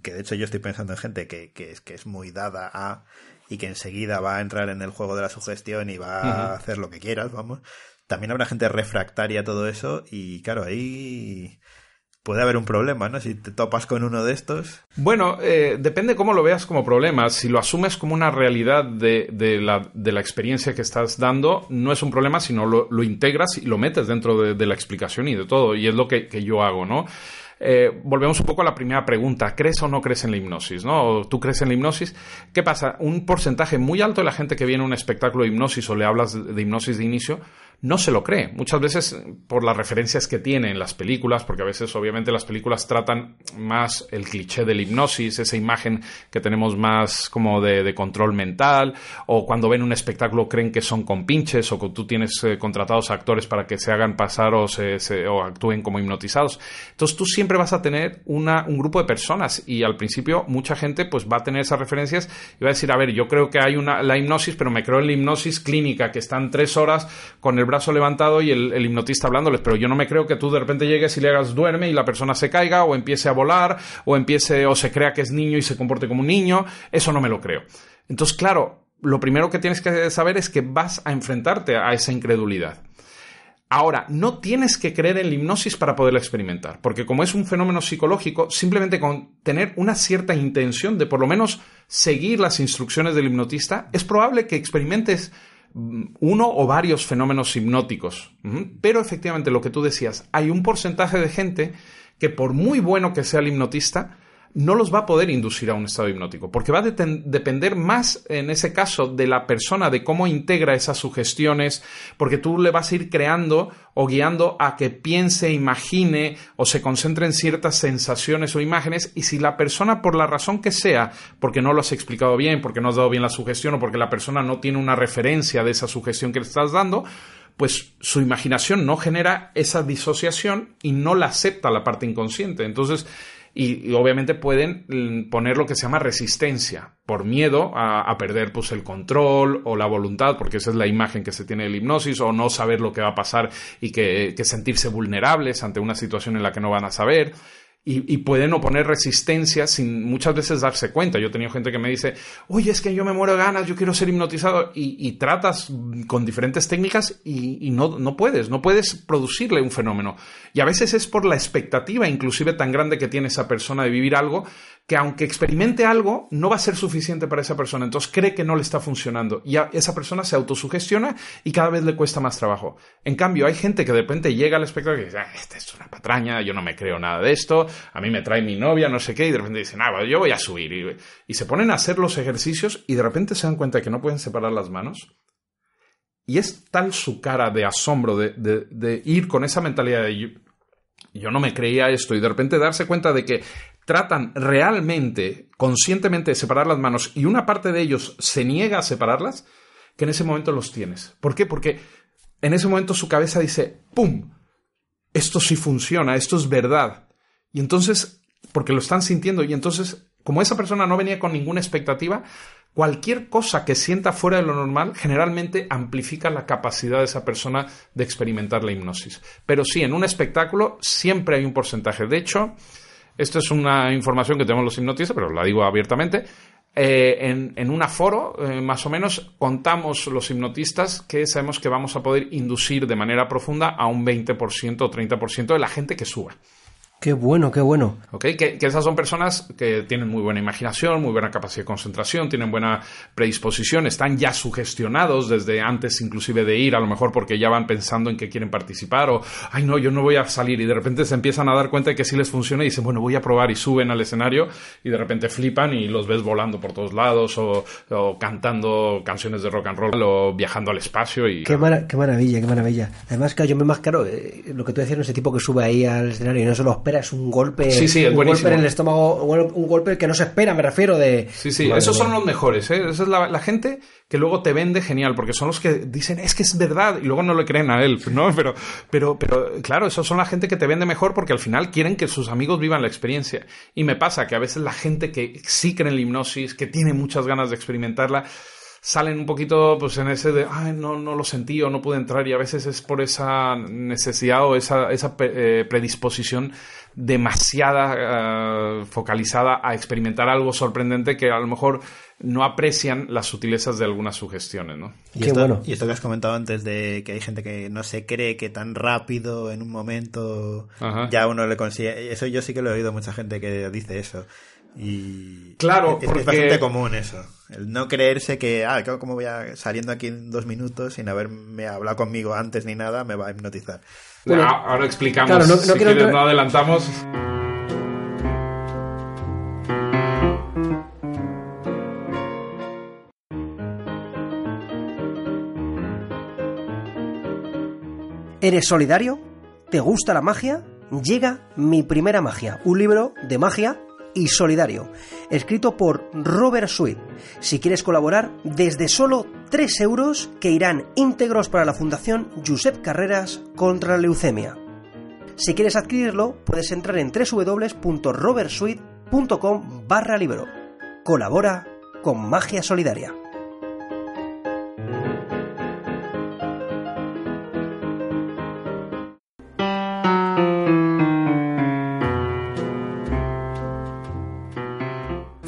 que de hecho yo estoy pensando en gente que, que, es, que es muy dada a y que enseguida va a entrar en el juego de la sugestión y va a hacer lo que quieras, vamos también habrá gente refractaria a todo eso y claro, ahí puede haber un problema, ¿no? Si te topas con uno de estos. Bueno, eh, depende cómo lo veas como problema. Si lo asumes como una realidad de, de, la, de la, experiencia que estás dando, no es un problema, sino lo, lo integras y lo metes dentro de, la explicación y de todo. Y es lo que, que yo hago, ¿no? Eh, volvemos un poco a la primera pregunta. ¿Crees o no crees en la hipnosis? ¿no? ¿Tú crees en la hipnosis? ¿Qué pasa? Un porcentaje muy alto de la gente que viene a un espectáculo de hipnosis o le hablas de hipnosis de inicio no se lo cree. Muchas veces por las referencias que tiene en las películas, porque a veces obviamente las películas tratan más el cliché de la hipnosis, esa imagen que tenemos más como de, control mental, o cuando ven un espectáculo creen que son compinches o que tú tienes eh, contratados actores para que se hagan pasar o, se, o actúen como hipnotizados. Entonces tú siempre vas a tener una, un grupo de personas y al principio mucha gente pues va a tener esas referencias y va a decir, a ver, yo creo que hay una, la hipnosis, pero me creo en la hipnosis clínica, que están tres horas con el brazo levantado y el, hipnotista hablándoles, pero yo no me creo que tú de repente llegues y le hagas duerme y la persona se caiga o empiece a volar o empiece o se crea que es niño y se comporte como un niño, eso no me lo creo. Entonces, claro, lo primero que tienes que saber es que vas a enfrentarte a esa incredulidad. Ahora, no tienes que creer en la hipnosis para poderla experimentar, porque como es un fenómeno psicológico, simplemente con tener una cierta intención de por lo menos seguir las instrucciones del hipnotista, es probable que experimentes uno o varios fenómenos hipnóticos. Pero efectivamente, lo que tú decías, hay un porcentaje de gente que por muy bueno que sea el hipnotista, no los va a poder inducir a un estado hipnótico, porque va a depender más en ese caso de la persona, de cómo integra esas sugestiones, porque tú le vas a ir creando o guiando a que piense, imagine o se concentre en ciertas sensaciones o imágenes, y si la persona, por la razón que sea, porque no lo has explicado bien, porque no has dado bien la sugestión o porque la persona no tiene una referencia de esa sugestión que le estás dando, pues su imaginación no genera esa disociación y no la acepta la parte inconsciente. Entonces, y, obviamente pueden mm, poner lo que se llama resistencia por miedo a, perder pues el control o la voluntad porque esa es la imagen que se tiene del hipnosis o no saber lo que va a pasar y que, que sentirse vulnerables ante una situación en la que no van a saber y, pueden oponer resistencia sin muchas veces darse cuenta. Yo he tenido gente que me dice, oye, es que yo me muero de ganas, yo quiero ser hipnotizado, y, tratas con diferentes técnicas y, no, no, puedes, no puedes producirle un fenómeno. Y a veces es por la expectativa inclusive tan grande que tiene esa persona de vivir algo, que aunque experimente algo, no va a ser suficiente para esa persona. Entonces cree que no le está funcionando. Y esa persona se autosugestiona y cada vez le cuesta más trabajo. En cambio, hay gente que de repente llega al espectador y dice, ah, esta es una patraña, yo no me creo nada de esto, a mí me trae mi novia, no sé qué, y de repente dicen, ah, yo voy a subir. Y, se ponen a hacer los ejercicios y de repente se dan cuenta que no pueden separar las manos. Y es tal su cara de asombro de, de ir con esa mentalidad de yo no me creía esto y de repente darse cuenta de que tratan realmente, conscientemente de separar las manos y una parte de ellos se niega a separarlas, que en ese momento los tienes. ¿Por qué? Porque en ese momento su cabeza dice, ¡pum! Esto sí funciona, esto es verdad. Y entonces, porque lo están sintiendo, y entonces, como esa persona no venía con ninguna expectativa, cualquier cosa que sienta fuera de lo normal generalmente amplifica la capacidad de esa persona de experimentar la hipnosis. Pero sí, en un espectáculo siempre hay un porcentaje. De hecho, esto es una información que tenemos los hipnotistas, pero la digo abiertamente. Eh, en, un aforo, eh, más o menos, contamos los hipnotistas que sabemos que vamos a poder inducir de manera profunda a un 20% o 30% de la gente que suba. Qué bueno, qué bueno. Okay, que, esas son personas que tienen muy buena imaginación, muy buena capacidad de concentración, tienen buena predisposición, están ya sugestionados desde antes inclusive de ir, a lo mejor porque ya van pensando en que quieren participar o, ay no, yo no voy a salir y de repente se empiezan a dar cuenta de que sí les funciona y dicen, bueno, voy a probar y suben al escenario y de repente flipan y los ves volando por todos lados o, cantando canciones de rock and roll o viajando al espacio y... Qué, qué maravilla, qué maravilla. Además, que yo me más claro, eh, lo que tú decías, ese tipo que sube ahí al escenario y no se los es un golpe, un golpe en el estómago, un golpe que no se espera, me refiero de... Sí, sí, esos son los mejores, ¿eh? Esa es la, gente que luego te vende genial, porque son los que dicen, es que es verdad, y luego no le creen a él, ¿no? <laughs> Pero, pero, pero claro, esos son la gente que te vende mejor porque al final quieren que sus amigos vivan la experiencia. Y me pasa que a veces la gente que sí cree en la hipnosis, que tiene muchas ganas de experimentarla, salen un poquito pues en ese de, ay, no, no lo sentí o no pude entrar y a veces es por esa necesidad o esa, esa eh, predisposición demasiada eh, focalizada a experimentar algo sorprendente que a lo mejor no aprecian las sutilezas de algunas sugestiones, ¿no? Y, esto, bueno. y esto que has comentado antes de que hay gente que no se cree que tan rápido en un momento ya uno le consigue... Eso yo sí que lo he oído mucha gente que dice eso. Y claro, es, bastante común eso. El no creerse que, ah, como voy a, saliendo aquí en dos minutos sin haberme hablado conmigo antes ni nada, me va a hipnotizar. Ahora explicamos, no, si quieres, no adelantamos. ¿Eres solidario? ¿Te gusta la magia? Llega Mi Primera Magia, un libro de magia y solidario, escrito por Robert Sweet. Si quieres colaborar, desde solo 3 euros que irán íntegros para la Fundación Josep Carreras contra la leucemia. Si quieres adquirirlo, puedes entrar en www.robertsweet.com barra libro. Colabora con Magia Solidaria.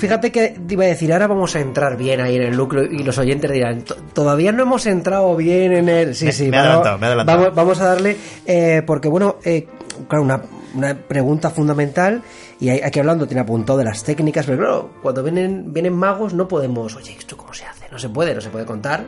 Fíjate que te iba a decir, ahora vamos a entrar bien ahí en el núcleo y los oyentes dirán, todavía no hemos entrado bien en el... Sí, sí, me, adelantado, me adelantado. Vamos, vamos, a darle, eh, porque bueno, eh, claro, una, una, pregunta fundamental y aquí hablando tiene apuntado de las técnicas, pero claro, cuando vienen, vienen magos no podemos, oye, ¿esto cómo se hace? no se puede, no se puede contar,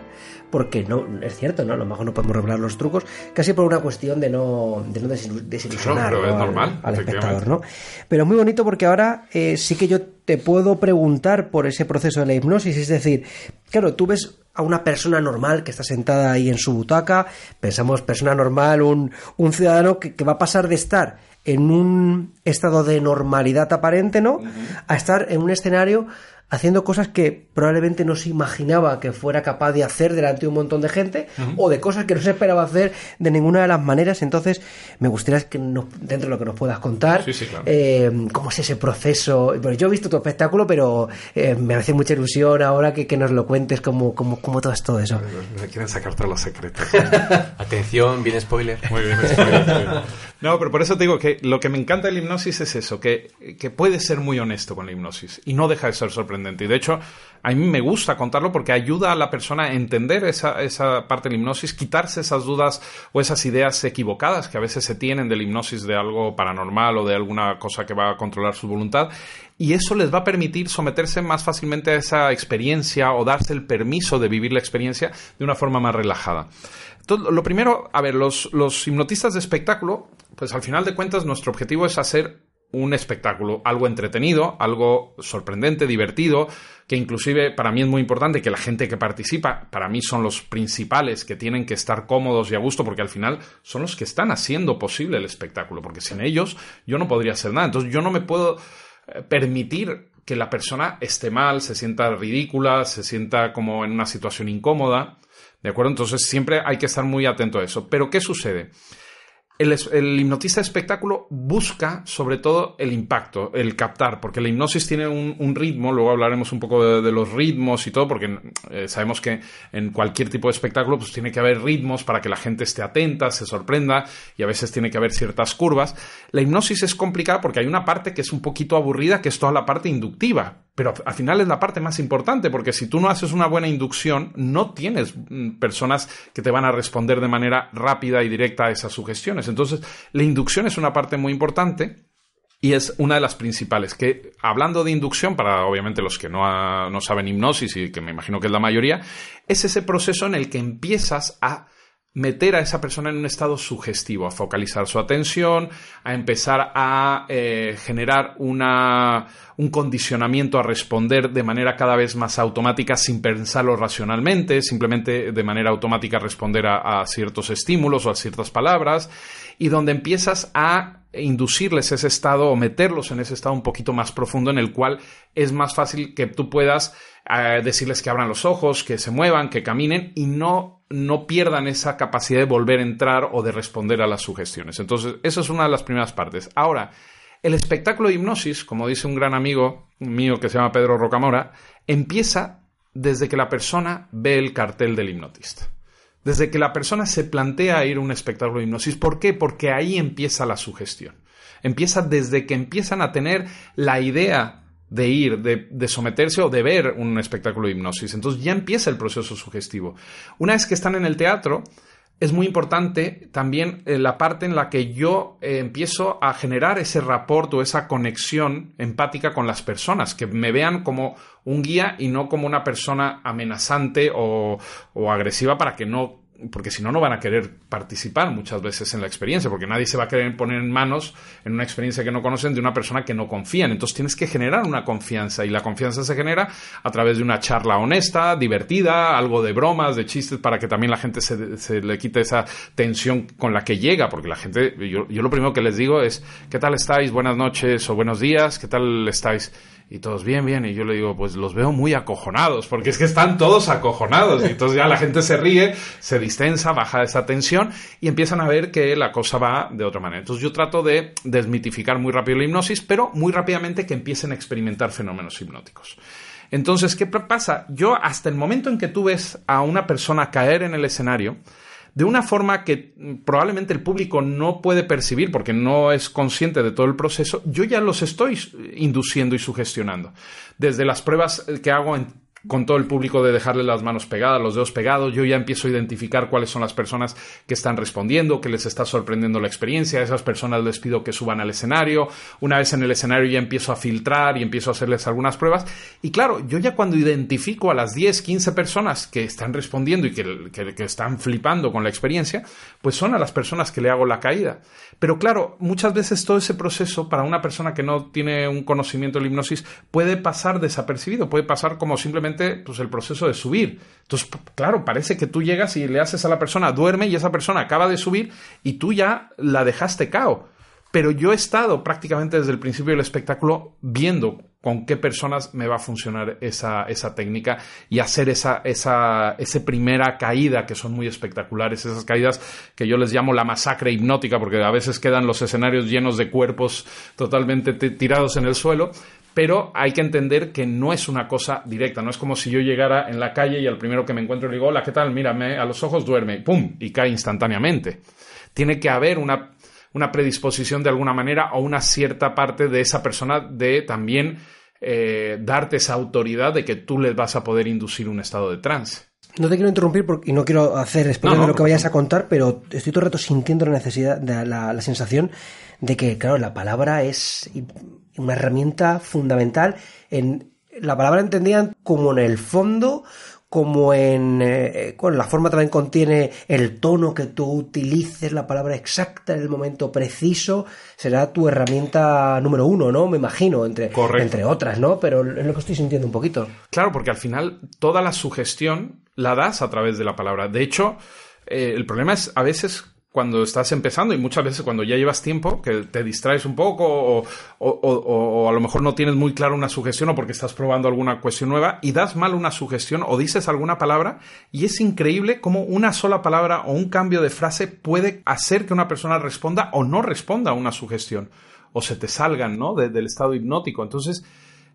porque no, es cierto, ¿no? A lo mejor no podemos revelar los trucos, casi por una cuestión de no, de no desilusionar al, espectador, ¿no? Pero muy bonito porque ahora eh, sí que yo te puedo preguntar por ese proceso de la hipnosis, es decir, claro, tú ves a una persona normal que está sentada ahí en su butaca, pensamos persona normal, un, un ciudadano que, que va a pasar de estar en un estado de normalidad aparente, ¿no? A estar en un escenario haciendo cosas que probablemente no se imaginaba que fuera capaz de hacer delante de un montón de gente o de cosas que no se esperaba hacer de ninguna de las maneras. Entonces, me gustaría que dentro de lo que nos puedas contar, eh, cómo es ese proceso. Bueno, yo he visto tu espectáculo, pero eh, me hace mucha ilusión ahora que, nos lo cuentes, cómo, cómo, cómo todo es todo eso. Me quieren sacar todos los secretos. <laughs> Atención, viene spoiler. Muy bien, spoiler. No, pero por eso te digo que lo que me encanta de la hipnosis es eso, que, que puede ser muy honesto con la hipnosis y no deja de ser sorprendente. Y de hecho, a mí me gusta contarlo porque ayuda a la persona a entender esa, esa parte de la hipnosis, quitarse esas dudas o esas ideas equivocadas que a veces se tienen de la hipnosis de algo paranormal o de alguna cosa que va a controlar su voluntad. Y eso les va a permitir someterse más fácilmente a esa experiencia o darse el permiso de vivir la experiencia de una forma más relajada. Lo primero, a ver, los, los hipnotistas de espectáculo pues al final de cuentas nuestro objetivo es hacer un espectáculo, algo entretenido, algo sorprendente, divertido, que inclusive para mí es muy importante que la gente que participa, para mí son los principales que tienen que estar cómodos y a gusto, porque al final son los que están haciendo posible el espectáculo, porque sin ellos yo no podría hacer nada. Entonces yo no me puedo eh, permitir que la persona esté mal, se sienta ridícula, se sienta como en una situación incómoda, ¿de acuerdo? Entonces siempre hay que estar muy atento a eso. Pero ¿qué sucede? El, hipnotista de espectáculo busca sobre todo el impacto, el captar, porque la hipnosis tiene un, ritmo, luego hablaremos un poco de, los ritmos y todo, porque eh, sabemos que en cualquier tipo de espectáculo pues tiene que haber ritmos para que la gente esté atenta, se sorprenda y a veces tiene que haber ciertas curvas. La hipnosis es complicada porque hay una parte que es un poquito aburrida, que es toda la parte inductiva, pero al final es la parte más importante, porque si tú no haces una buena inducción, no tienes mm, personas que te van a responder de manera rápida y directa a esas sugestiones. Entonces, la inducción es una parte muy importante. Y es una de las principales, que hablando de inducción, para obviamente los que no, no saben hipnosis y que me imagino que es la mayoría, es ese proceso en el que empiezas a meter a esa persona en un estado sugestivo, a focalizar su atención, a empezar a eh, generar una, un condicionamiento a responder de manera cada vez más automática sin pensarlo racionalmente, simplemente de manera automática responder a, ciertos estímulos o a ciertas palabras, y donde empiezas a inducirles ese estado o meterlos en ese estado un poquito más profundo en el cual es más fácil que tú puedas eh, decirles que abran los ojos, que se muevan, que caminen y no no pierdan esa capacidad de volver a entrar o de responder a las sugestiones. Entonces, eso es una de las primeras partes. Ahora, el espectáculo de hipnosis, como dice un gran amigo mío que se llama Pedro Rocamora, empieza desde que la persona ve el cartel del hipnotista. Desde que la persona se plantea ir a un espectáculo de hipnosis. ¿Por qué? Porque ahí empieza la sugestión. Empieza desde que empiezan a tener la idea de ir, de, someterse o de ver un espectáculo de hipnosis. Entonces ya empieza el proceso sugestivo. Una vez que están en el teatro, es muy importante también eh, la parte en la que yo eh, empiezo a generar ese rapport o esa conexión empática con las personas, que me vean como un guía y no como una persona amenazante o agresiva para que no porque si no, no van a querer participar muchas veces en la experiencia, porque nadie se va a querer poner en manos en una experiencia que no conocen de una persona que no confían. Entonces tienes que generar una confianza y la confianza se genera a través de una charla honesta, divertida, algo de bromas, de chistes, para que también la gente se, le quite esa tensión con la que llega, porque la gente, yo, yo lo primero que les digo es, ¿qué tal estáis? Buenas noches o buenos días, ¿qué tal estáis? Y todos, bien, bien. Y yo le digo, pues los veo muy acojonados, porque es que están todos acojonados. Y entonces ya la gente se ríe, se distensa, baja esa tensión y empiezan a ver que la cosa va de otra manera. Entonces yo trato de desmitificar muy rápido la hipnosis, pero muy rápidamente que empiecen a experimentar fenómenos hipnóticos. Entonces, ¿qué pasa? Yo hasta el momento en que tú ves a una persona caer en el escenario, de una forma que probablemente el público no puede percibir porque no es consciente de todo el proceso, yo ya los estoy induciendo y sugestionando. Desde las pruebas que hago en con todo el público de dejarle las manos pegadas, los dedos pegados, yo ya empiezo a identificar cuáles son las personas que están respondiendo, que les está sorprendiendo la experiencia, a esas personas les pido que suban al escenario, una vez en el escenario ya empiezo a filtrar y empiezo a hacerles algunas pruebas y claro, yo ya cuando identifico a las 10, 15 personas que están respondiendo y que, que están flipando con la experiencia, pues son a las personas que le hago la caída. Pero claro, muchas veces todo ese proceso para una persona que no tiene un conocimiento de la hipnosis puede pasar desapercibido, puede pasar como simplemente pues, el proceso de subir. Entonces, claro, parece que tú llegas y le haces a la persona, duerme y esa persona acaba de subir y tú ya la dejaste cao. Pero yo he estado prácticamente desde el principio del espectáculo viendo con qué personas me va a funcionar esa, esa técnica y hacer esa, esa, esa primera caída que son muy espectaculares, esas caídas que yo les llamo la masacre hipnótica porque a veces quedan los escenarios llenos de cuerpos totalmente tirados en el suelo, pero hay que entender que no es una cosa directa, no es como si yo llegara en la calle y al primero que me encuentro le digo, hola, ¿qué tal? Mírame a los ojos, duerme, ¡pum! y cae instantáneamente. Tiene que haber una una predisposición de alguna manera o una cierta parte de esa persona de también eh, darte esa autoridad de que tú les vas a poder inducir un estado de trance. No te quiero interrumpir porque, y no quiero hacer spoiler de lo que vayas a contar, pero estoy todo el rato sintiendo la necesidad, la, la sensación de que, claro, la palabra es una herramienta fundamental en la palabra entendían como en el fondo como en eh, la forma también contiene el tono que tú utilices, la palabra exacta en el momento preciso, será tu herramienta número uno, ¿no? Me imagino, entre, entre otras, ¿no? Pero es lo que estoy sintiendo un poquito. Claro, porque al final toda la sugestión la das a través de la palabra. De hecho, eh, el problema es a veces cuando estás empezando y muchas veces cuando ya llevas tiempo, que te distraes un poco o, a lo mejor no tienes muy claro una sugestión o porque estás probando alguna cuestión nueva y das mal una sugestión o dices alguna palabra y es increíble cómo una sola palabra o un cambio de frase puede hacer que una persona responda o no responda a una sugestión o se te salgan ¿no? del estado hipnótico. Entonces,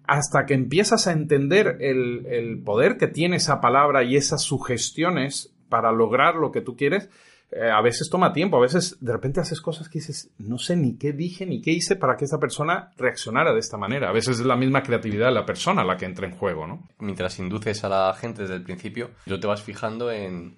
hasta que empiezas a entender el, el poder que tiene esa palabra y esas sugestiones para lograr lo que tú quieres, eh, a veces toma tiempo, a veces de repente haces cosas que dices, no sé ni qué dije ni qué hice para que esa persona reaccionara de esta manera. A veces es la misma creatividad de la persona la que entra en juego, ¿no? Mientras induces a la gente desde el principio, tú te vas fijando en,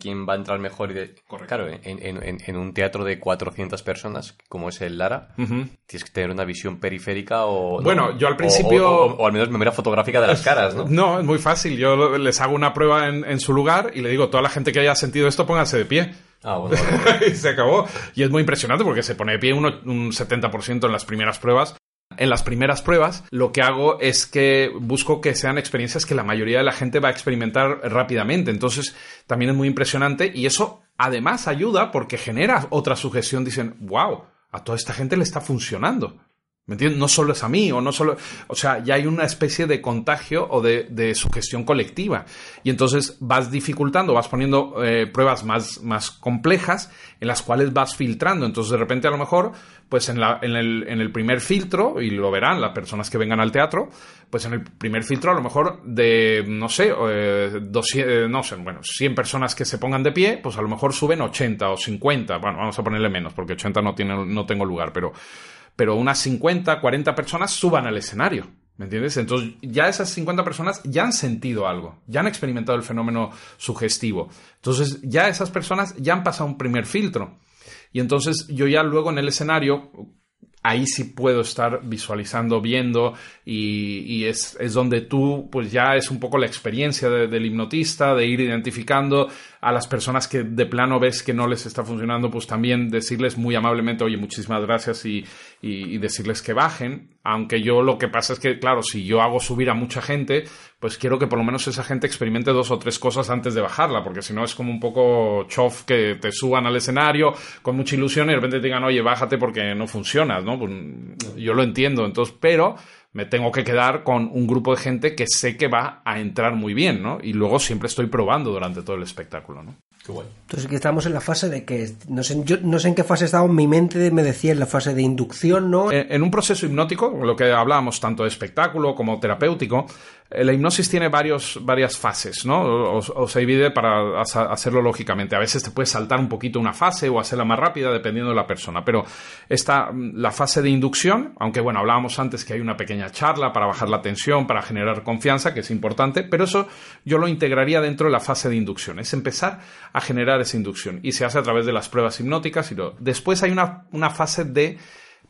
quién va a entrar mejor. Y de, claro, en, un teatro de 400 personas, como es el Lara, tienes que tener una visión periférica o... Bueno, yo al principio... O, al menos memoria fotográfica de las caras, ¿no? No, es muy fácil. Yo les hago una prueba en, su lugar y le digo, toda la gente que haya sentido esto, pónganse de pie. Ah, bueno, <laughs> y se acabó. Y es muy impresionante porque se pone de pie un 70% en las primeras pruebas. En las primeras pruebas, lo que hago es que busco que sean experiencias que la mayoría de la gente va a experimentar rápidamente. Entonces, también es muy impresionante y eso además ayuda porque genera otra sugestión. Dicen, wow, a toda esta gente le está funcionando. ¿Me entiendes? No solo es a mí, o no solo. O sea, ya hay una especie de contagio o de, sugestión colectiva. Y entonces vas dificultando, vas poniendo eh, pruebas más, más complejas en las cuales vas filtrando. Entonces, de repente, a lo mejor, pues en, la, en, el, en el primer filtro, y lo verán las personas que vengan al teatro, pues en el primer filtro, a lo mejor de, no sé, eh, eh no sé, bueno, 100 personas que se pongan de pie, pues a lo mejor suben 80 o 50. Bueno, vamos a ponerle menos, porque 80 no, tiene, no tengo lugar, pero pero unas 50, 40 personas suban al escenario. ¿Me entiendes? Entonces ya esas 50 personas ya han sentido algo, ya han experimentado el fenómeno sugestivo. Entonces ya esas personas ya han pasado un primer filtro. Y entonces yo ya luego en el escenario, ahí sí puedo estar visualizando, viendo y, es, donde tú pues ya es un poco la experiencia del hipnotista, de ir identificando a las personas que de plano ves que no les está funcionando, pues también decirles muy amablemente, oye, muchísimas gracias y, y, decirles que bajen. Aunque yo lo que pasa es que, claro, si yo hago subir a mucha gente, pues quiero que por lo menos esa gente experimente dos o tres cosas antes de bajarla, porque si no es como un poco chof que te suban al escenario con mucha ilusión y de repente te digan, oye, bájate porque no funcionas, ¿no? Pues, yo lo entiendo, entonces, pero me tengo que quedar con un grupo de gente que sé que va a entrar muy bien, ¿no? Y luego siempre estoy probando durante todo el espectáculo, ¿no? Entonces aquí estamos en la fase de que, no sé, yo no sé en qué fase estaba, mi mente me decía en la fase de inducción, ¿no? En, un proceso hipnótico, lo que hablábamos tanto de espectáculo como terapéutico, la hipnosis tiene varios, varias fases, ¿no? O, se divide para hacerlo lógicamente. A veces te puedes saltar un poquito una fase o hacerla más rápida dependiendo de la persona. Pero está mm, la fase de inducción, aunque bueno, hablábamos antes que hay una pequeña charla para bajar la tensión, para generar confianza, que es importante, pero eso yo lo integraría dentro de la fase de inducción. Es empezar a generar esa inducción y se hace a través de las pruebas hipnóticas y Después hay una, una fase de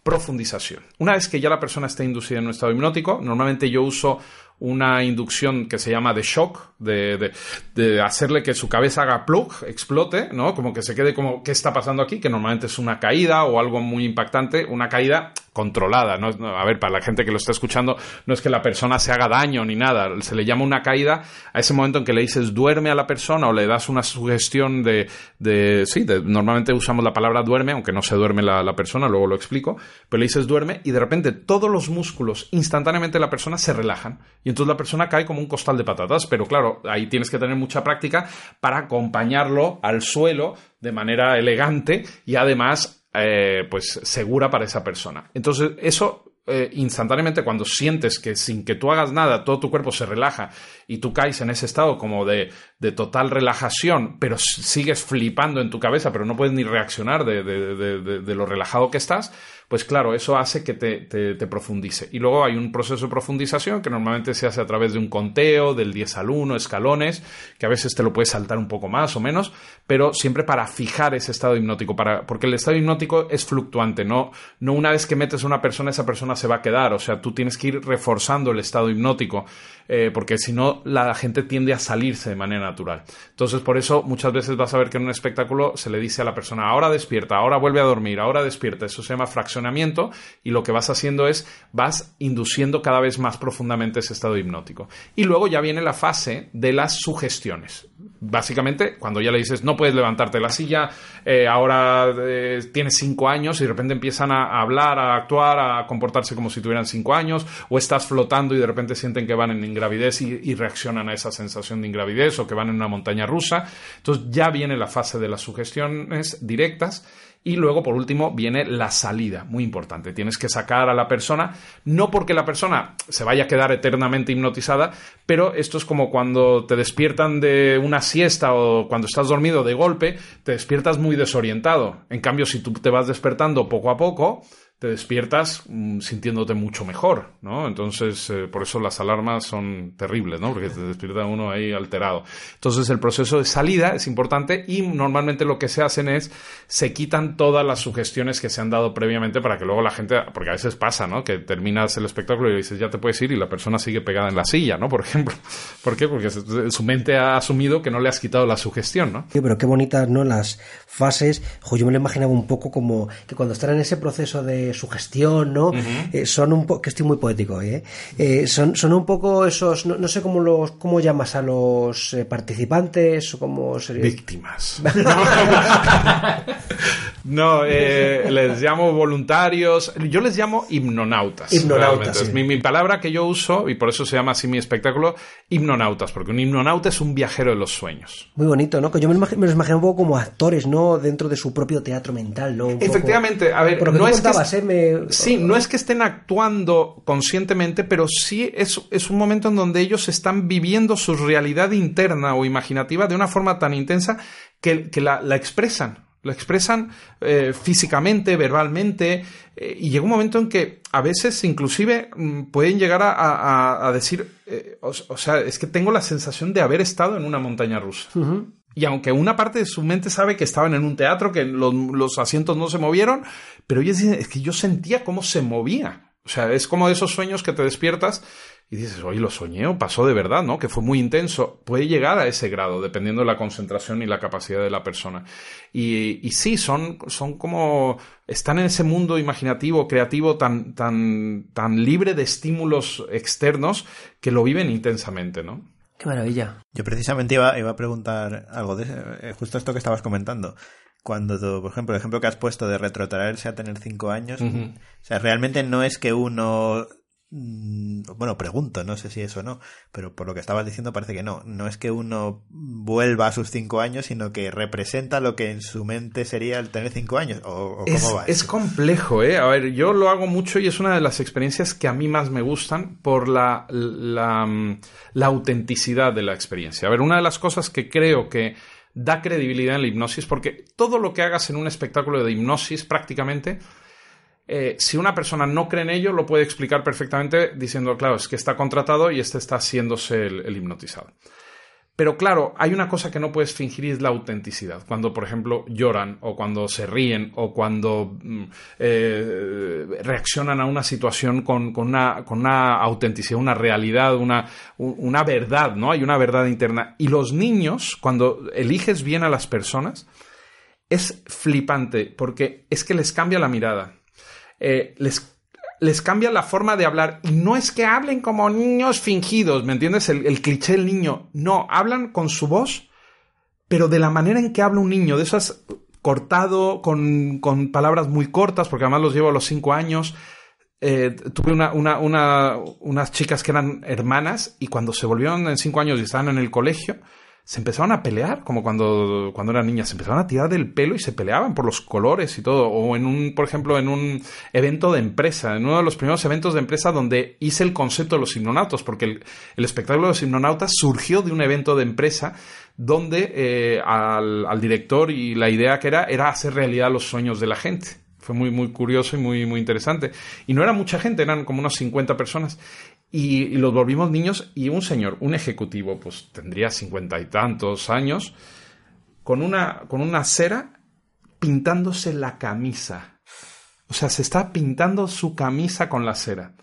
profundización. Una vez que ya la persona está inducida en un estado hipnótico, normalmente yo uso una inducción que se llama de shock, de, de, hacerle que su cabeza haga plug, explote, ¿no? Como que se quede como, ¿qué está pasando aquí? Que normalmente es una caída o algo muy impactante, una caída controlada, ¿no? A ver, para la gente que lo está escuchando, no es que la persona se haga daño ni nada, se le llama una caída a ese momento en que le dices duerme a la persona o le das una sugestión de, de sí, de, normalmente usamos la palabra duerme, aunque no se duerme la, la persona, luego lo explico, pero le dices duerme y de repente todos los músculos instantáneamente la persona se relajan y entonces la persona cae como un costal de patatas, pero claro, ahí tienes que tener mucha práctica para acompañarlo al suelo de manera elegante y además eh, pues segura para esa persona. Entonces eso eh, instantáneamente cuando sientes que sin que tú hagas nada todo tu cuerpo se relaja y tú caes en ese estado como de, de total relajación, pero sigues flipando en tu cabeza, pero no puedes ni reaccionar de, de lo relajado que estás, pues claro, eso hace que te, te, profundice. Y luego hay un proceso de profundización que normalmente se hace a través de un conteo, del 10 al 1, escalones, que a veces te lo puedes saltar un poco más o menos, pero siempre para fijar ese estado hipnótico, para, porque el estado hipnótico es fluctuante, no, no una vez que metes a una persona, esa persona se va a quedar, o sea, tú tienes que ir reforzando el estado hipnótico. Eh, porque si no la gente tiende a salirse de manera natural. Entonces, por eso muchas veces vas a ver que en un espectáculo se le dice a la persona, ahora despierta, ahora vuelve a dormir, ahora despierta. Eso se llama fraccionamiento y lo que vas haciendo es vas induciendo cada vez más profundamente ese estado hipnótico. Y luego ya viene la fase de las sugestiones. Básicamente, cuando ya le dices, no puedes levantarte de la silla, eh, ahora eh, tienes cinco años y de repente empiezan a hablar, a actuar, a comportarse como si tuvieran cinco años, o estás flotando y de repente sienten que van en ingravidez y, reaccionan a esa sensación de ingravidez o que van en una montaña rusa. Entonces ya viene la fase de las sugestiones directas. Y luego, por último, viene la salida, muy importante. Tienes que sacar a la persona, no porque la persona se vaya a quedar eternamente hipnotizada, pero esto es como cuando te despiertan de una siesta o cuando estás dormido de golpe, te despiertas muy desorientado. En cambio, si tú te vas despertando poco a poco, te despiertas mm, sintiéndote mucho mejor, ¿no? Entonces, eh, por eso las alarmas son terribles, ¿no? Porque te despierta uno ahí alterado. Entonces, el proceso de salida es importante y normalmente lo que se hacen es se quitan todas las sugestiones que se han dado previamente para que luego la gente, porque a veces pasa, ¿no? Que terminas el espectáculo y dices, ya te puedes ir y la persona sigue pegada en la silla, ¿no? Por ejemplo. <laughs> ¿Por qué? Porque su mente ha asumido que no le has quitado la sugestión, ¿no? Sí, pero qué bonitas, ¿no? Las fases. yo me lo imaginaba un poco como que cuando están en ese proceso de su gestión, ¿no? Eh, son un poco, que estoy muy poético, ¿eh? eh son, son un poco esos, no, sé cómo los, cómo llamas a los eh, participantes o cómo sería. Víctimas. <laughs> <laughs> no, les llamo voluntarios, yo les llamo hipnonautas. Hipnonautas. Mi, mi, palabra que yo uso, y por eso se llama así mi espectáculo, hipnonautas, porque un hipnonauta es un viajero de los sueños. Muy bonito, ¿no? Que yo me, me los imagino un poco como actores, ¿no? Dentro de su propio teatro mental, ¿no? Efectivamente, a ver, no es que Sí, no es que estén actuando conscientemente, pero sí es, es un momento en donde ellos están viviendo su realidad interna o imaginativa de una forma tan intensa que, la, expresan la expresan eh, físicamente, verbalmente, eh, y llega un momento en que a veces inclusive mm, pueden llegar a, decir, eh, o, sea, es que tengo la sensación de haber estado en una montaña rusa. Y aunque una parte de su mente sabe que estaban en un teatro, que los, asientos no se movieron, pero ellos dicen, es que yo sentía cómo se movía. O sea, es como de esos sueños que te despiertas y dices, oye, lo soñé o pasó de verdad, ¿no? Que fue muy intenso. Puede llegar a ese grado, dependiendo de la concentración y la capacidad de la persona. Y, y sí, son, son como, están en ese mundo imaginativo, creativo, tan, tan, tan libre de estímulos externos que lo viven intensamente, ¿no? Qué maravilla. Yo precisamente iba, iba a preguntar algo de eh, justo esto que estabas comentando. Cuando, por ejemplo, el ejemplo que has puesto de retrotraerse a tener cinco años, o sea, realmente no es que uno bueno, pregunto, no sé si eso o no, pero por lo que estabas diciendo parece que no. No es que uno vuelva a sus cinco años, sino que representa lo que en su mente sería el tener cinco años. ¿O, es, cómo va? Es complejo, ¿eh? A ver, yo lo hago mucho y es una de las experiencias que a mí más me gustan por la, la, mm, la autenticidad de la experiencia. A ver, una de las cosas que creo que da credibilidad en la hipnosis, porque todo lo que hagas en un espectáculo de hipnosis prácticamente eh, si una persona no cree en ello, lo puede explicar perfectamente diciendo, claro, es que está contratado y este está haciéndose el, hipnotizado. Pero claro, hay una cosa que no puedes fingir y es la autenticidad. Cuando, por ejemplo, lloran o cuando se ríen o cuando mm, eh, reaccionan a una situación con, una, autenticidad, una realidad, una, una verdad, ¿no? Hay una verdad interna. Y los niños, cuando eliges bien a las personas, es flipante porque es que les cambia la mirada. Eh, les, les cambia la forma de hablar. Y no es que hablen como niños fingidos, ¿me entiendes? El, cliché del niño. No, hablan con su voz, pero de la manera en que habla un niño, de esas cortado, con, con palabras muy cortas, porque además los llevo a los cinco años. Eh, tuve una, una, una, unas chicas que eran hermanas y cuando se volvieron en cinco años y estaban en el colegio, se empezaron a pelear, como cuando, cuando eran niñas, se empezaron a tirar del pelo y se peleaban por los colores y todo. O en un, por ejemplo, en un evento de empresa, en uno de los primeros eventos de empresa donde hice el concepto de los hipnonautas, porque el, espectáculo de los hipnonautas surgió de un evento de empresa donde eh, al, al, director y la idea que era era hacer realidad los sueños de la gente. Fue muy, muy curioso y muy, muy interesante. Y no era mucha gente, eran como unos 50 personas. Y, los volvimos niños y un señor, un ejecutivo, pues tendría cincuenta y tantos años, con una, con una cera pintándose la camisa. O sea, se está pintando su camisa con la cera.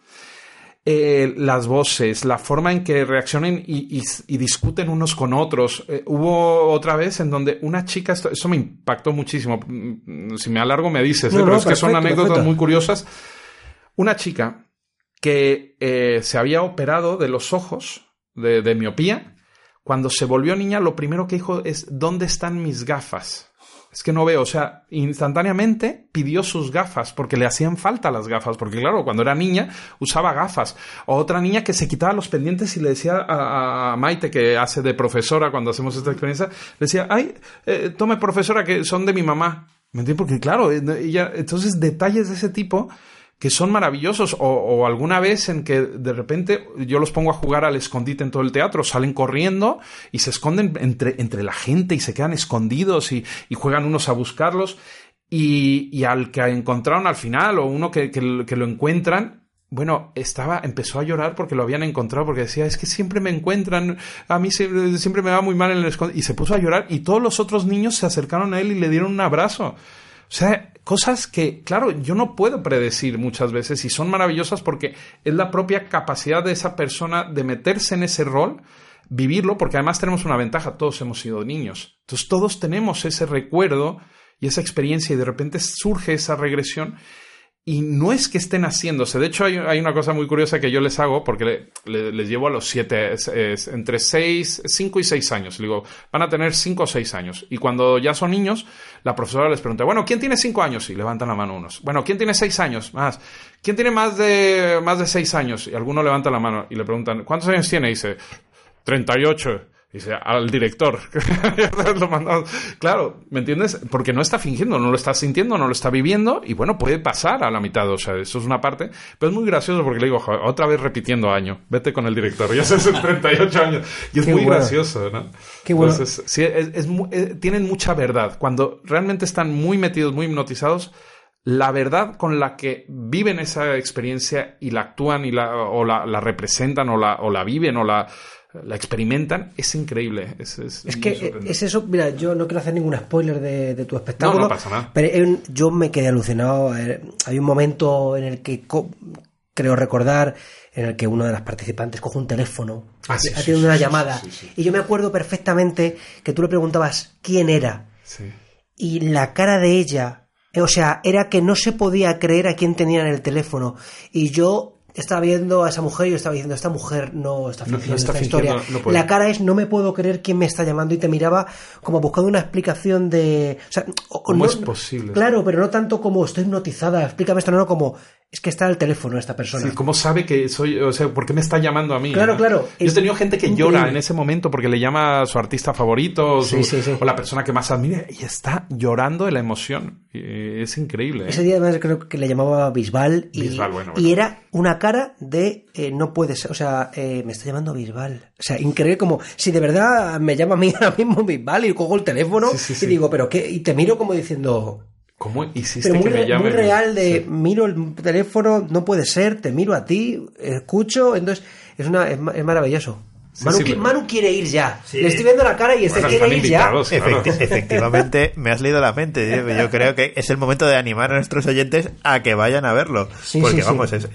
Eh, las voces, la forma en que reaccionen y, discuten unos con otros. Eh, hubo otra vez en donde una chica, esto, eso me impactó muchísimo. Mm, si me alargo me dices, ¿eh? pero es que son anécdotas muy curiosas. Una chica que eh, se había operado de los ojos de, miopía. Cuando se volvió niña, lo primero que dijo es, ¿dónde están mis gafas? Es que no veo, o sea, instantáneamente pidió sus gafas porque le hacían falta las gafas, porque claro, cuando era niña usaba gafas. O otra niña que se quitaba los pendientes y le decía a, Maite, que hace de profesora cuando hacemos esta experiencia, decía, ay, eh, tome profesora que son de mi mamá. ¿Me entiendes? Porque claro, ella, entonces detalles de ese tipo que son maravillosos, o, alguna vez en que de repente yo los pongo a jugar al escondite en todo el teatro, salen corriendo y se esconden entre, entre la gente y se quedan escondidos y, juegan unos a buscarlos. Y, al que encontraron al final, o uno que, lo encuentran, bueno, estaba, empezó a llorar porque lo habían encontrado, porque decía, es que siempre me encuentran, a mí siempre me va muy mal en el escondite. Y se puso a llorar y todos los otros niños se acercaron a él y le dieron un abrazo. O sea, cosas que, claro, yo no puedo predecir muchas veces y son maravillosas porque es la propia capacidad de esa persona de meterse en ese rol, vivirlo, porque además tenemos una ventaja, todos hemos sido niños. Entonces todos tenemos ese recuerdo y esa experiencia y de repente surge esa regresión y no es que estén haciéndose. De hecho, hay, una cosa muy curiosa que yo les hago, porque les llevo a los siete, entre seis, cinco y seis años. digo, van a tener cinco o seis años. Y cuando ya son niños, la profesora les pregunta, bueno, ¿quién tiene cinco años? Y levantan la mano unos. Bueno, ¿quién tiene seis años? Más. ¿Quién tiene más de, más de seis años? Y alguno levanta la mano y le preguntan, ¿cuántos años tiene? Y dice, 38. Dice, al director. <laughs> claro, ¿me entiendes? Porque no está fingiendo, no lo está sintiendo, no lo está viviendo y bueno, puede pasar a la mitad, o sea, eso es una parte. Pero es muy gracioso porque le digo, otra vez repitiendo año, vete con el director, ya hace <laughs> 38 años. Y es muy gracioso, ¿no? Qué bueno. sí, es, eh, tienen mucha verdad. Cuando realmente están muy metidos, muy hipnotizados, la verdad con la que viven esa experiencia y la actúan y la, o la, la representan o la, o la viven o la la experimentan, es increíble. Es, que es eso, mira, yo no quiero hacer ningún spoiler de, tu espectáculo. No, no pasa nada. Pero yo me quedé alucinado. Hay un momento en el que creo recordar en el que uno de las participantes coge un teléfono, ah, una llamada. y yo me acuerdo perfectamente que tú le preguntabas quién era. Y la cara de ella, o sea, era que no se podía creer a quién tenía en el teléfono. Y yo estaba viendo a esa mujer y yo estaba diciendo, esta mujer no está fingiendo esta historia. la cara es, no me puedo creer quién me está llamando y te miraba como buscando una explicación de... O sea, ¿Cómo es posible? Claro, pero no tanto como estoy hipnotizada, explícame esto, no, no, como es que está el teléfono esta persona. Sí, ¿Cómo sabe que soy, o sea, por qué me está llamando a mí? Claro, claro. Yo he tenido gente que llora en ese momento porque le llama a su artista favorito o la persona que más admira y está llorando de la emoción. es increíble. Ese ¿eh? día además creo que le llamaba Bisbal y, y era una cara de eh, no puede ser, o sea, eh, me está llamando Bisbal. O sea, increíble como si de verdad me llama a mí <laughs> ahora mismo Bisbal y cojo el teléfono y digo, pero qué, y te miro como diciendo ¿Cómo hiciste muy, que me llame? Muy real de miro el teléfono, no puede ser, te miro a ti, escucho, entonces es, una, es maravilloso. Manu, quiere ir ya. Le estoy viendo la cara y este quiere ir ya. <laughs> efectivamente, me has leído la mente. Yo creo que es el momento de animar a nuestros oyentes a que vayan a verlo. porque vamos, es,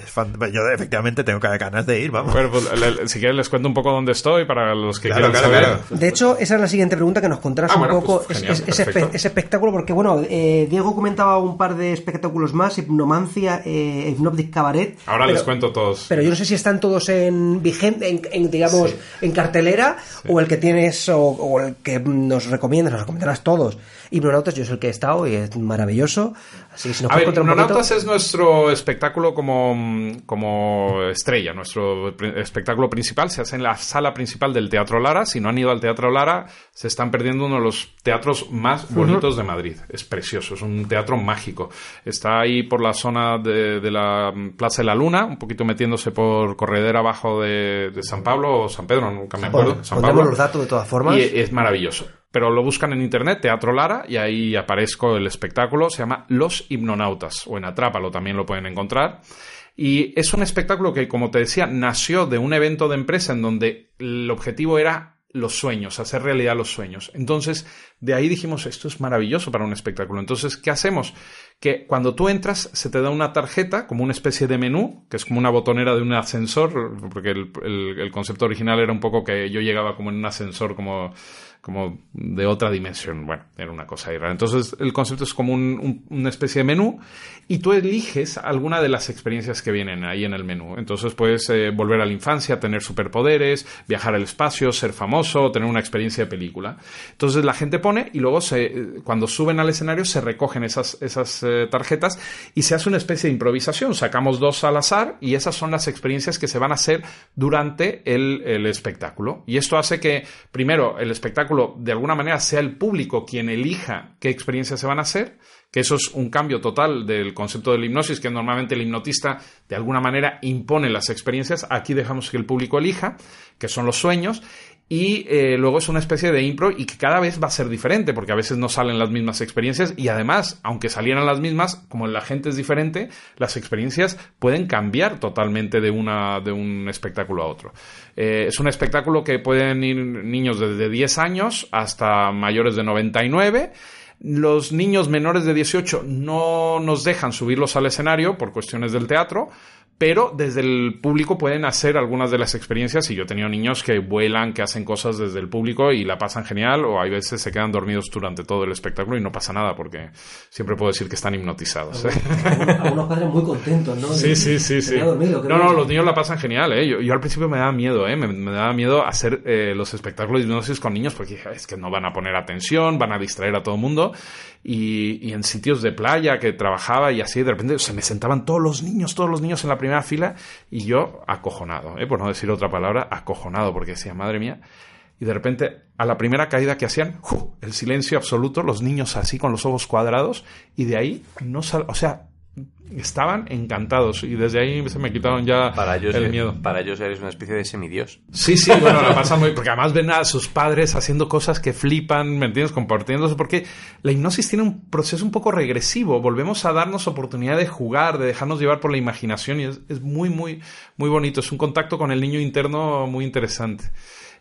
yo efectivamente tengo ganas de ir. Vamos. Pues, si quieres les cuento un poco dónde estoy para los que quieran saber. De hecho, esa es la siguiente pregunta que nos contarás ah, un poco pues, ese, espectáculo, porque bueno, eh, Diego comentaba un par de espectáculos más, Hipnomancia, eh, Hypnotic Cabaret. Ahora les cuento todos. Pero yo no sé si están todos en vigente, en, digamos en cartelera o el que tienes o, el que nos recomiendas, nos recomendarás todos. Hipnonautas yo es el que he estado y es maravilloso. Así que si nos a ver, Hipnonautas es nuestro espectáculo como, como estrella, nuestro espectáculo principal. Se hace en la sala principal del Teatro Lara. Si no han ido al Teatro Lara, se están perdiendo uno de los teatros más bonitos de Madrid. Es precioso, es un teatro mágico. Está ahí por la zona de, la Plaza de la Luna, un poquito metiéndose por corredera abajo de, San Pablo o San Pedro, nunca me acuerdo. San Pablo. los datos de todas formas. Y es maravilloso pero lo buscan en internet, Teatro Lara, y ahí aparezco el espectáculo, se llama Los Hipnonautas, o en Atrápalo también lo pueden encontrar. Y es un espectáculo que, como te decía, nació de un evento de empresa en donde el objetivo era los sueños, hacer realidad los sueños. Entonces, de ahí dijimos, esto es maravilloso para un espectáculo. Entonces, ¿qué hacemos? Que cuando tú entras, se te da una tarjeta, como una especie de menú, que es como una botonera de un ascensor, porque el, concepto original era un poco que yo llegaba como en un ascensor, como como de otra dimensión. Bueno, era una cosa rara. Entonces, el concepto es como una especie de menú y tú eliges alguna de las experiencias que vienen ahí en el menú. Entonces, puedes eh, volver a la infancia, tener superpoderes, viajar al espacio, ser famoso, tener una experiencia de película. Entonces, la gente pone y luego, se, cuando suben al escenario, se recogen esas, esas eh, tarjetas y se hace una especie de improvisación. Sacamos dos al azar y esas son las experiencias que se van a hacer durante el, el espectáculo. Y esto hace que, primero, el espectáculo de alguna manera sea el público quien elija qué experiencias se van a hacer, que eso es un cambio total del concepto de la hipnosis, que normalmente el hipnotista de alguna manera impone las experiencias, aquí dejamos que el público elija, que son los sueños, y eh, luego es una especie de impro y que cada vez va a ser diferente porque a veces no salen las mismas experiencias y además, aunque salieran las mismas, como la gente es diferente, las experiencias pueden cambiar totalmente de, una, de un espectáculo a otro. Eh, es un espectáculo que pueden ir niños desde 10 años hasta mayores de 99. Los niños menores de 18 no nos dejan subirlos al escenario por cuestiones del teatro, pero desde el público pueden hacer algunas de las experiencias y yo he tenido niños que vuelan, que hacen cosas desde el público y la pasan genial o hay veces se quedan dormidos durante todo el espectáculo y no pasa nada porque siempre puedo decir que están hipnotizados. ¿eh? Algunos padres muy contentos, ¿no? Sí, sí, sí. sí. no, no, los niños la pasan genial. ¿eh? Yo, al principio me daba miedo, ¿eh? me, daba miedo hacer eh, los espectáculos de hipnosis con niños porque es que no van a poner atención, van a distraer a todo el mundo y, en sitios de playa que trabajaba y así de repente se me sentaban todos los niños, todos los niños en la primera fila y yo acojonado, ¿eh? por no decir otra palabra, acojonado porque decía, madre mía, y de repente a la primera caída que hacían, el silencio absoluto, los niños así con los ojos cuadrados y de ahí no sal, o sea, estaban encantados y desde ahí se me quitaron ya para ellos, el miedo. Para ellos eres una especie de semidios. Sí, sí, bueno, la pasa muy... Porque además ven a sus padres haciendo cosas que flipan, ¿me entiendes? Compartiéndose, porque la hipnosis tiene un proceso un poco regresivo. Volvemos a darnos oportunidad de jugar, de dejarnos llevar por la imaginación y es, es muy, muy, muy bonito. Es un contacto con el niño interno muy interesante.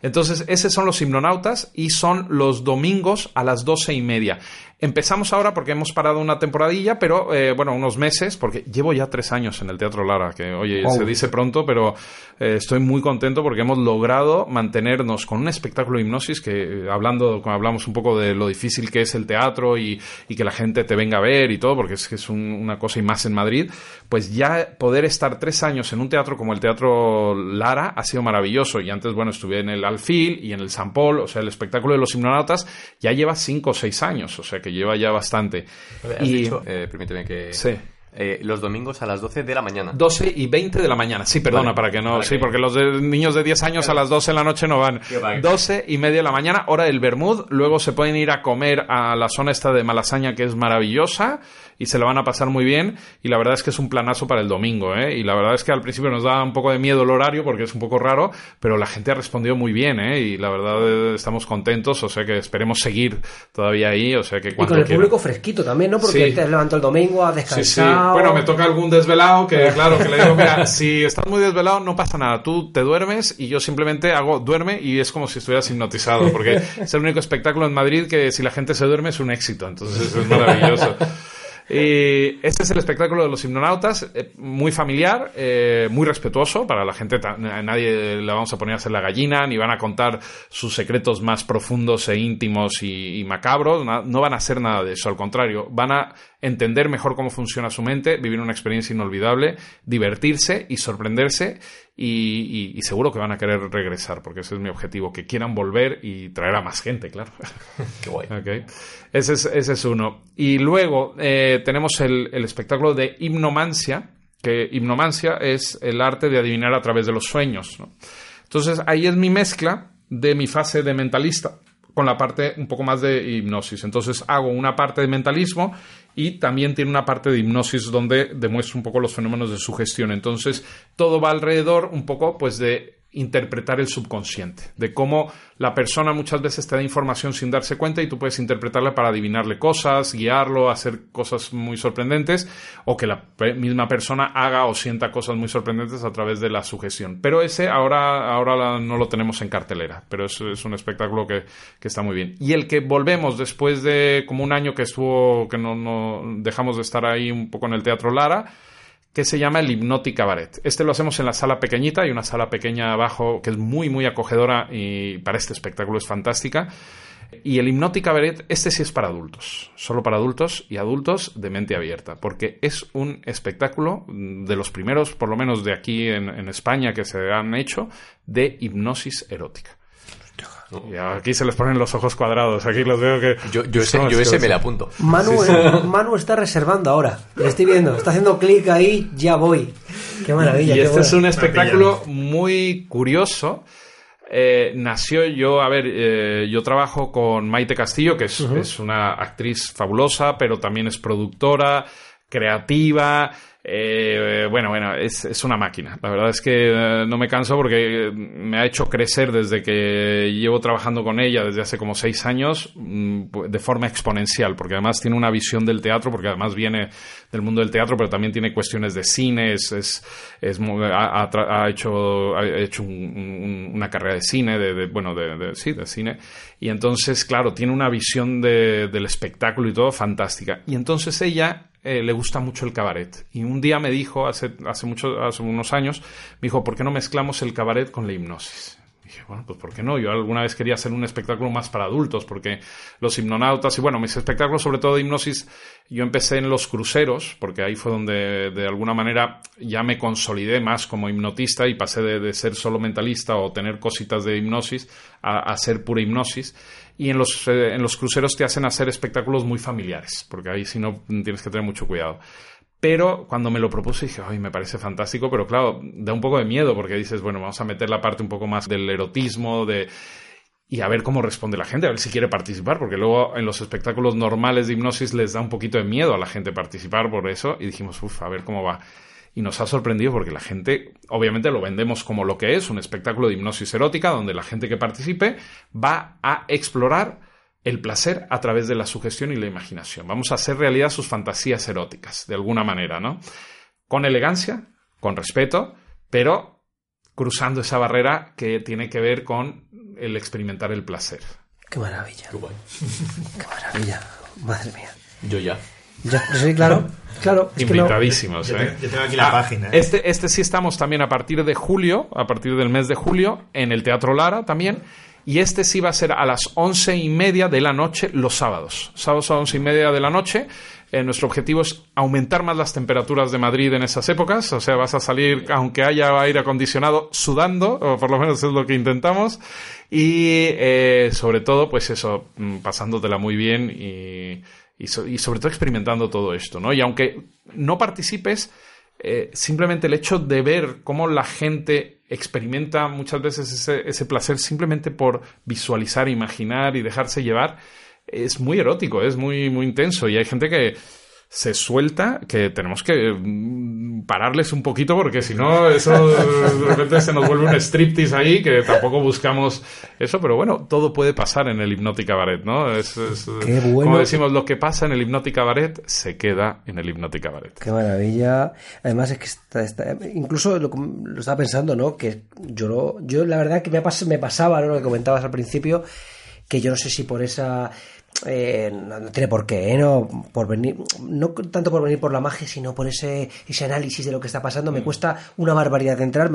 Entonces, esos son los hipnonautas y son los domingos a las doce y media. Empezamos ahora porque hemos parado una temporadilla, pero eh, bueno, unos meses, porque llevo ya tres años en el Teatro Lara, que oye, se dice pronto, pero eh, estoy muy contento porque hemos logrado mantenernos con un espectáculo de hipnosis que, eh, hablando, como hablamos un poco de lo difícil que es el teatro y, que la gente te venga a ver y todo, porque es que es una cosa y más en Madrid, pues ya poder estar tres años en un teatro como el Teatro Lara ha sido maravilloso. Y antes, bueno, estuve en el Alfil y en el San Paul, o sea, el espectáculo de los hipnonautas ya lleva cinco o seis años, o sea que lleva ya bastante. y, dicho, eh, permíteme que... Sí Eh, los domingos a las 12 de la mañana. 12 y 20 de la mañana. Sí, perdona, para que no. sí, porque los niños de 10 años a las 12 de la noche no van. 12 y media de la mañana, hora del Bermud. Luego se pueden ir a comer a la zona esta de Malasaña, que es maravillosa y se lo van a pasar muy bien. Y la verdad es que es un planazo para el domingo, ¿eh? Y la verdad es que al principio nos da un poco de miedo el horario porque es un poco raro, pero la gente ha respondido muy bien, ¿eh? Y la verdad eh, estamos contentos, o sea que esperemos seguir todavía ahí, o sea que cuando Y con el público fresquito también, ¿no? Porque te levanto el domingo. Sí, sí. Bueno, me toca algún desvelado que, claro, que le digo, mira, <laughs> si estás muy desvelado no pasa nada, tú te duermes y yo simplemente hago duerme y es como si estuvieras hipnotizado, porque <laughs> es el único espectáculo en Madrid que si la gente se duerme es un éxito, entonces es maravilloso. <laughs> Y este es el espectáculo de los hipnonautas, eh, muy familiar, eh, muy respetuoso para la gente. Nadie le vamos a poner a hacer la gallina, ni van a contar sus secretos más profundos e íntimos y, macabros. No van a hacer nada de eso, al contrario, van a entender mejor cómo funciona su mente, vivir una experiencia inolvidable, divertirse y sorprenderse y, seguro que van a querer regresar, porque ese es mi objetivo, que quieran volver y traer a más gente, claro. <laughs> Qué guay. ese, es, ese, es, uno. Y luego eh, tenemos el, espectáculo de hipnomancia, que hipnomancia es el arte de adivinar a través de los sueños. Entonces ahí es mi mezcla de mi fase de mentalista con la parte un poco más de hipnosis. Entonces hago una parte de mentalismo y también tiene una parte de hipnosis donde demuestra un poco los fenómenos de sugestión. Entonces todo va alrededor un poco pues de interpretar el subconsciente, de cómo la persona muchas veces te da información sin darse cuenta y tú puedes interpretarla para adivinarle cosas, guiarlo, hacer cosas muy sorprendentes o que la misma persona haga o sienta cosas muy sorprendentes a través de la sugestión. Pero ese ahora, ahora no lo tenemos en cartelera, pero es, es un espectáculo que, que, está muy bien. Y el que volvemos después de como un año que estuvo, que no, no dejamos de estar ahí un poco en el Teatro Lara, que se llama el Hypnotic Cabaret. Este lo hacemos en la sala pequeñita, hay una sala pequeña abajo que es muy, muy acogedora y para este espectáculo es fantástica. Y el Hypnotic Cabaret, este sí es para adultos, solo para adultos y adultos de mente abierta, porque es un espectáculo de los primeros, por lo menos de aquí en España, que se han hecho, de hipnosis erótica. Y aquí se les ponen los ojos cuadrados. Aquí los veo que. Yo, yo ese, yo ese me le apunto. Manu, Manu está reservando ahora. Le estoy viendo. Está haciendo clic ahí. Ya voy. Qué maravilla. Y este es un espectáculo muy curioso. Eh, nació yo, a ver, eh, yo trabajo con Maite Castillo, que es, es una actriz fabulosa, pero también es productora, creativa, eh, bueno, bueno, es, es, una máquina. La verdad es que eh, no me canso porque me ha hecho crecer desde que llevo trabajando con ella desde hace como seis años mm, de forma exponencial, porque además tiene una visión del teatro, porque además viene del mundo del teatro, pero también tiene cuestiones de cine, es, es, ha, hecho, ha hecho una carrera de cine, de, bueno, de, sí, de cine, y entonces, claro, tiene una visión del espectáculo y todo fantástica. Y entonces ella eh, le gusta mucho el cabaret. Y un día me dijo, hace, hace, mucho, hace unos años, me dijo, ¿por qué no mezclamos el cabaret con la hipnosis? dije, bueno, pues ¿por qué no? Yo alguna vez quería hacer un espectáculo más para adultos, porque los hipnonautas, y bueno, mis espectáculos sobre todo de hipnosis, yo empecé en los cruceros, porque ahí fue donde de alguna manera ya me consolidé más como hipnotista y pasé de, ser solo mentalista o tener cositas de hipnosis a, a ser pura hipnosis y en los, eh, en los cruceros te hacen hacer espectáculos muy familiares, porque ahí si no tienes que tener mucho cuidado. Pero cuando me lo propuse dije, ay, me parece fantástico, pero claro, da un poco de miedo porque dices, bueno, vamos a meter la parte un poco más del erotismo, de... Y a ver cómo responde la gente, a ver si quiere participar, porque luego en los espectáculos normales de hipnosis les da un poquito de miedo a la gente participar por eso, y dijimos, uff, a ver cómo va y nos ha sorprendido porque la gente, obviamente lo vendemos como lo que es, un espectáculo de hipnosis erótica donde la gente que participe va a explorar el placer a través de la sugestión y la imaginación. Vamos a hacer realidad sus fantasías eróticas, de alguna manera, ¿no? Con elegancia, con respeto, pero cruzando esa barrera que tiene que ver con el experimentar el placer. Qué maravilla. Qué maravilla. Madre mía. Yo ya. Ya, sí, claro. <laughs> Claro, Invitadísimos, ¿eh? Yo tengo aquí la ah, página. Este, este sí estamos también a partir de julio, a partir del mes de julio, en el Teatro Lara también. Y este sí va a ser a las once y media de la noche los sábados. Sábados a once y media de la noche. Eh, nuestro objetivo es aumentar más las temperaturas de Madrid en esas épocas. O sea, vas a salir, aunque haya aire acondicionado, sudando, o por lo menos es lo que intentamos. Y eh, sobre todo, pues eso, mm, pasándotela muy bien y y, sobre todo experimentando todo esto, ¿no? Y aunque no participes, eh, simplemente el hecho de ver cómo la gente experimenta muchas veces ese, ese placer simplemente por visualizar, imaginar y dejarse llevar, es muy erótico, es muy, muy intenso. Y hay gente que se suelta que tenemos que mm, pararles un poquito porque si no, eso de repente se nos vuelve un striptease ahí que tampoco buscamos eso, pero bueno, todo puede pasar en el Hypnotic Cabaret, ¿no? Es, Como decimos, lo que pasa en el Hypnotic Cabaret se queda en el Hypnotic Cabaret. Qué maravilla. Además es que está, incluso lo, estaba pensando, ¿no? Que yo, yo la verdad que me, me pasaba, ¿no? Lo que comentabas al principio, que yo no sé si por esa eh, no, tiene por qué, ¿eh? no, por venir, no tanto por venir por la magia, sino por ese, ese análisis de lo que está pasando. Me mm. cuesta una barbaridad de entrar,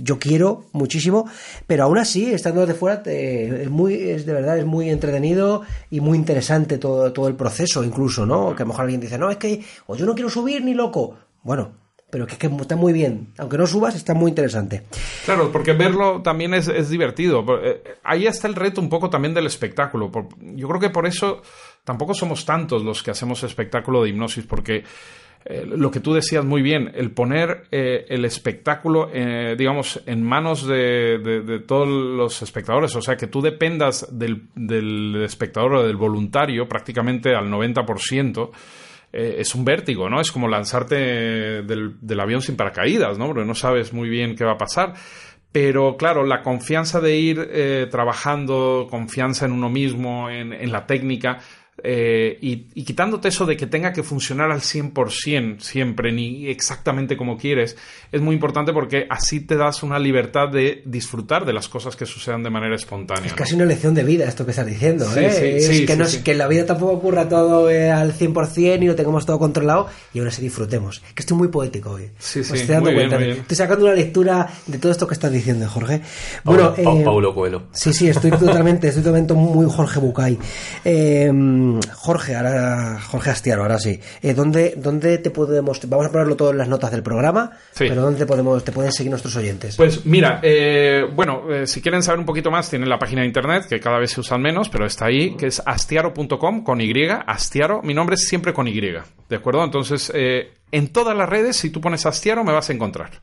yo quiero muchísimo, pero aún así, estando de fuera, es, muy, es de verdad, es muy entretenido y muy interesante todo, todo el proceso, incluso, ¿no? Que a lo mejor alguien dice, no, es que o yo no quiero subir ni loco. Bueno, pero que, que, está muy bien. Aunque no subas, está muy interesante. Claro, porque verlo también es, es divertido. Eh, ahí está el reto un poco también del espectáculo. Yo creo que por eso tampoco somos tantos los que hacemos espectáculo de hipnosis, porque eh, lo que tú decías muy bien, el poner eh, el espectáculo, digamos, en manos de, de, de, todos los espectadores, o sea, que tú dependas del, del espectador o del voluntario prácticamente al 90%, eh, es un vértigo, ¿no? Es como lanzarte del, avión sin paracaídas, ¿no? Porque no sabes muy bien qué va a pasar. Pero claro, la confianza de ir eh, trabajando, confianza en uno mismo, en, la técnica, eh, y, quitándote eso de que tenga que funcionar al 100% siempre, ni exactamente como quieres, es muy importante porque así te das una libertad de disfrutar de las cosas que sucedan de manera espontánea. Es casi una lección de vida esto que estás diciendo, ¿eh? es que, no, que en la vida tampoco ocurra todo eh, al 100% y lo tengamos todo controlado y ahora sí disfrutemos. Que estoy muy poético hoy. Sí, sí, estoy dando cuenta. Estoy sacando una lectura de todo esto que estás diciendo, Jorge. Bueno, Paulo, Coelho. Sí, sí, estoy totalmente, estoy totalmente muy Jorge Bucay. Eh, Jorge, ahora Jorge Astiaro, ahora sí. Eh, ¿dónde, ¿Dónde te podemos.? Vamos a ponerlo todo en las notas del programa, pero ¿dónde te, podemos, te pueden seguir nuestros oyentes? Pues mira, eh, bueno, eh, si quieren saber un poquito más, tienen la página de internet, que cada vez se usan menos, pero está ahí, que es astiaro.com con Y, Astiaro. Mi nombre es siempre con Y, ¿de acuerdo? Entonces, en todas las redes, si tú pones Astiaro, me vas a encontrar.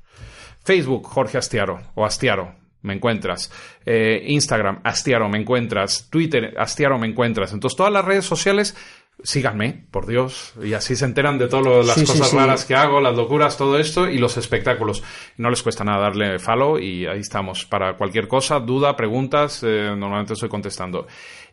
Facebook, Jorge Astiaro, o Astiaro, me encuentras. Eh, Instagram, Astiaro, me encuentras. Twitter, Astiaro, me encuentras. Entonces, todas las redes sociales, síganme, por Dios. Y así se enteran de todas las cosas raras que hago, las locuras, todo esto y los espectáculos. No les cuesta nada darle follow y ahí estamos. Para cualquier cosa, duda, preguntas, eh, normalmente estoy contestando.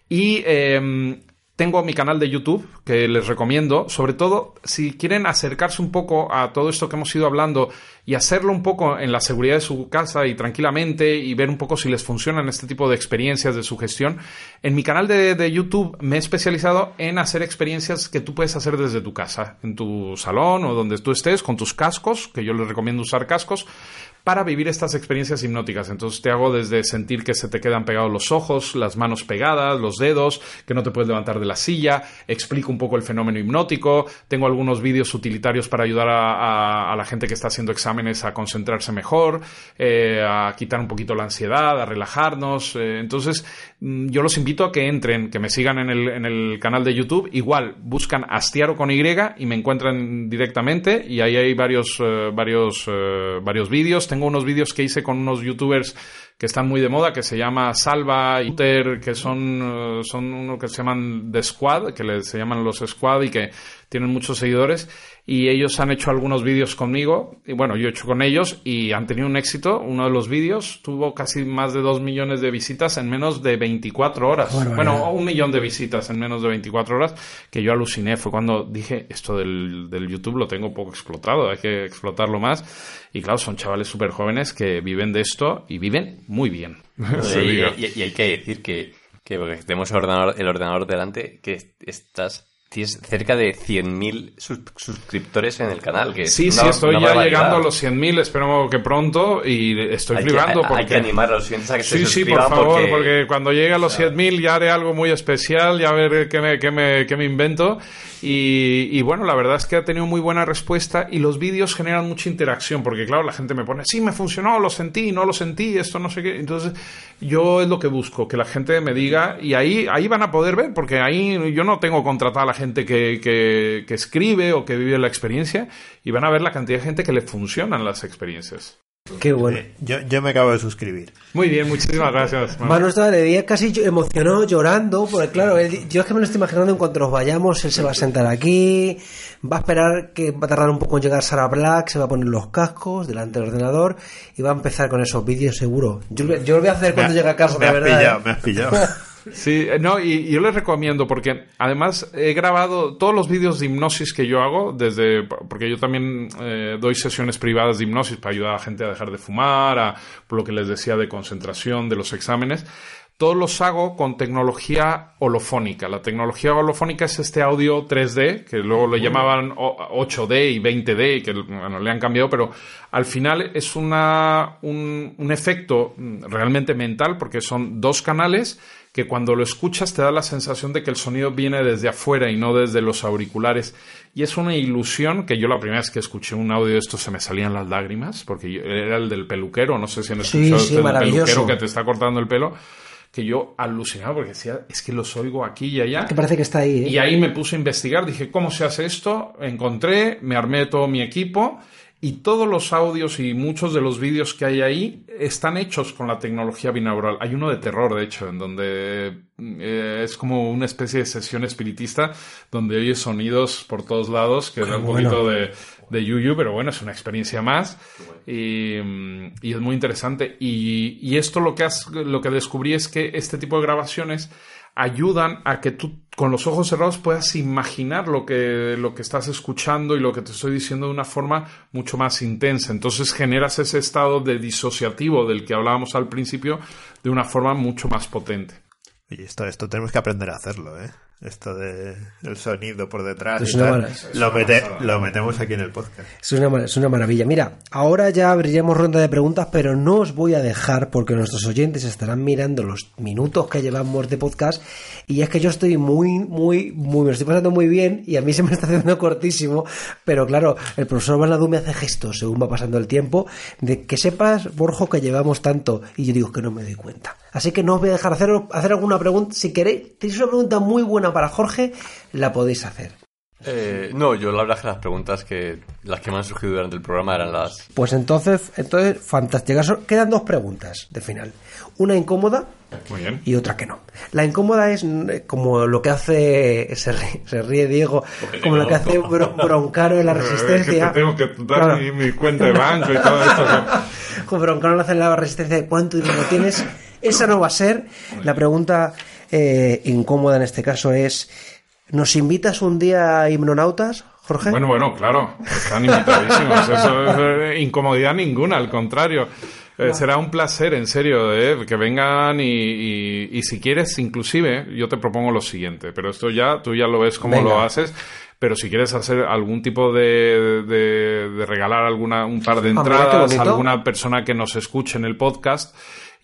Y em, tengo mi canal de YouTube que les recomiendo, sobre todo si quieren acercarse un poco a todo esto que hemos ido hablando y hacerlo un poco en la seguridad de su casa y tranquilamente y ver un poco si les funcionan este tipo de experiencias de sugestión. En mi canal de, de YouTube me he especializado en hacer experiencias que tú puedes hacer desde tu casa, en tu salón o donde tú estés, con tus cascos, que yo les recomiendo usar cascos, para vivir estas experiencias hipnóticas. Entonces te hago desde sentir que se te quedan pegados los ojos, las manos pegadas, los dedos, que no te puedes levantar de la silla, explico un poco el fenómeno hipnótico, tengo algunos vídeos utilitarios para ayudar a, la gente que está haciendo exámenes a concentrarse mejor, eh, a quitar un poquito la ansiedad, a relajarnos. Eh, entonces yo los invito a que entren, que me sigan en el, en el canal de YouTube. Igual, buscan Astiaro con Y y me encuentran directamente y ahí hay varios, eh, varios, varios vídeos tengo unos vídeos que hice con unos youtubers que están muy de moda, que se llama Salva y Uter, que son, eh, son uno que se llaman The Squad, que se llaman los Squad y que tienen muchos seguidores y ellos han hecho algunos vídeos conmigo y bueno, yo he hecho con ellos y han tenido un éxito. Uno de los vídeos tuvo casi más de dos millones de visitas en menos de 24 horas. Bueno, un millón de visitas en menos de 24 horas que yo aluciné. Fue cuando dije, esto del, del YouTube lo tengo poco explotado, hay que explotarlo más. Y claro, son chavales súper jóvenes que viven de esto y viven muy bien. y, hay que decir que, que tenemos el ordenador, el ordenador delante, que estás tienes cerca de 100.000 suscriptores en el canal. Que sí, sí, estoy ya llegando a los 100.000, espero que pronto, y estoy hay flipando. porque... Hay que animar a los siguientes a que Sí, sí, por favor, porque... cuando llegue a los 100.000 ya haré algo muy especial, ya veré qué me, qué me, qué me invento. Y, bueno, la verdad es que ha tenido muy buena respuesta y los vídeos generan mucha interacción, porque claro, la gente me pone, sí, me funcionó, lo sentí, no lo sentí, esto no sé qué. Entonces, yo es lo que busco, que la gente me diga, y ahí, ahí van a poder ver, porque ahí yo no tengo contratada a la gente gente que, que, que escribe o que vive la experiencia y van a ver la cantidad de gente que le funcionan las experiencias. Qué bueno. Eh, yo, yo me acabo de suscribir. Muy bien, muchísimas gracias. Manu estaba de día casi emocionado, llorando, porque claro, él- yo es que me lo estoy imaginando en cuanto nos vayamos, él se va a sentar aquí, va a esperar que va a tardar un poco en llegar Sarah Black, se va a poner los cascos delante del ordenador y va a empezar con esos vídeos seguro. Yo, lo- yo lo voy a hacer cuando ha- llegue a casa, me la has verdad. pillado, ¿eh? me has pillado. <laughs> Sí, eh, no, y, y yo les recomiendo porque además he grabado todos los vídeos de hipnosis que yo hago, desde porque yo también eh, doy sesiones privadas de hipnosis para ayudar a la gente a dejar de fumar, a, por lo que les decía de concentración, de los exámenes. Todos los hago con tecnología holofónica. La tecnología holofónica es este audio 3D, que luego le llamaban o- 8D y 20D, y que bueno, le han cambiado, pero al final es una, un, un efecto mm, realmente mental, porque son dos canales que cuando lo escuchas te da la sensación de que el sonido viene desde afuera y no desde los auriculares. Y es una ilusión que yo la primera vez que escuché un audio de esto se me salían las lágrimas, porque era el del peluquero, no sé si han escuchado sí, el peluquero que te está cortando el pelo, que yo alucinaba porque decía, es que los oigo aquí y allá. Que parece que está ahí, ¿eh? Y ahí me puse a investigar, dije, ¿cómo se hace esto? Encontré, me armé todo mi equipo y todos los audios y muchos de los vídeos que hay ahí están hechos con la tecnología binaural. Hay uno de terror, de hecho, en donde eh, es como una especie de sesión espiritista donde oyes sonidos por todos lados, que da un bueno. poquito de, de yuyu, pero bueno, es una experiencia más y, y es muy interesante. Y, y esto lo que, has- lo que descubrí es que este tipo de grabaciones ayudan a que tú con los ojos cerrados puedas imaginar lo que, lo que estás escuchando y lo que te estoy diciendo de una forma mucho más intensa. Entonces generas ese estado de disociativo del que hablábamos al principio de una forma mucho más potente. Oye, esto, esto tenemos que aprender a hacerlo, ¿eh? Esto de el sonido por detrás. Es y una tal. mala- lo, mete- lo metemos aquí en el podcast. Es una, es una maravilla. Mira, ahora ya abriremos ronda de preguntas, pero no os voy a dejar porque nuestros oyentes estarán mirando los minutos que llevamos de podcast y es que yo estoy muy, muy, muy, me lo estoy pasando muy bien y a mí se me está haciendo cortísimo, pero claro, el profesor Baladú me hace gestos según va pasando el tiempo de que sepas, Borjo, que llevamos tanto y yo digo que no me doy cuenta. Así que no os voy a dejar hacer, hacer alguna pregunta. Si queréis, tenéis una pregunta muy buena para Jorge, la podéis hacer. Eh, no, yo la verdad que las preguntas que las que me han surgido durante el programa eran las Pues entonces, entonces, fantástica. Quedan dos preguntas de final. Una incómoda Muy bien. y otra que no. La incómoda es mm, como lo que hace, se ríe, se ríe Diego, como lo que hace Bro- Broncano en la resistencia. <laughs> Es que te tengo que dar Claro. mi, mi cuenta de banco y todo esto. <laughs> Como Broncano lo hace en la resistencia de cuánto dinero tienes. Esa no va a ser. La pregunta eh, incómoda en este caso es, ¿nos invitas un día a Himnonautas, Jorge? Bueno, bueno, claro, están invitadísimos. Eso es eh, incomodidad ninguna, al contrario. Eh, será un placer, en serio, eh, que vengan y, y- y si quieres, inclusive, yo te propongo lo siguiente, pero esto ya, tú ya lo ves cómo Venga. lo haces, pero si quieres hacer algún tipo de, de- de regalar alguna, un par de entradas a alguna persona que nos escuche en el podcast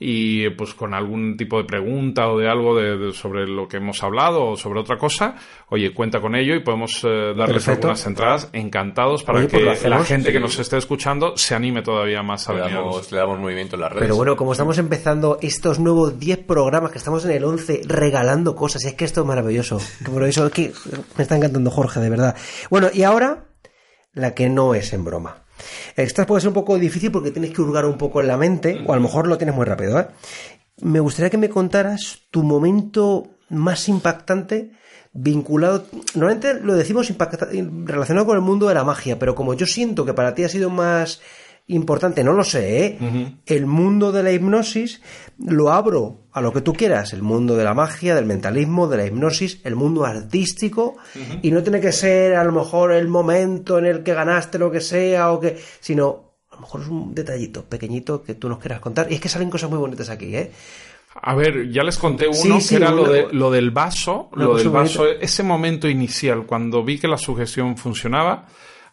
y pues con algún tipo de pregunta o de algo de, de- sobre lo que hemos hablado o sobre otra cosa, oye, cuenta con ello y podemos eh, darles Perfecto. algunas entradas encantados para Oye, pues que la gente que nos esté escuchando se anime todavía más a le damos, le damos movimiento en las redes. Pero bueno, como estamos empezando estos nuevos 10 programas, que estamos en el 11 regalando cosas, es que esto es maravilloso. Por eso es que me está encantando Jorge, de verdad. Bueno, y ahora, la que no es en broma. Esta puede ser un poco difícil porque tienes que hurgar un poco en la mente, o a lo mejor lo tienes muy rápido, ¿eh? Me gustaría que me contaras tu momento más impactante vinculado, normalmente lo decimos impacta- relacionado con el mundo de la magia, pero como yo siento que para ti ha sido más importante, no lo sé, ¿eh? el mundo de la hipnosis lo abro a lo que tú quieras, el mundo de la magia, del mentalismo, de la hipnosis, el mundo artístico, y no tiene que ser a lo mejor el momento en el que ganaste lo que sea, o que, sino a lo mejor es un detallito pequeñito que tú nos quieras contar, y es que salen cosas muy bonitas aquí, ¿eh? A ver, ya les conté uno Sí, sí, que era lo, de, lo del vaso, lo del vaso, ese momento inicial, cuando vi que la sugestión funcionaba,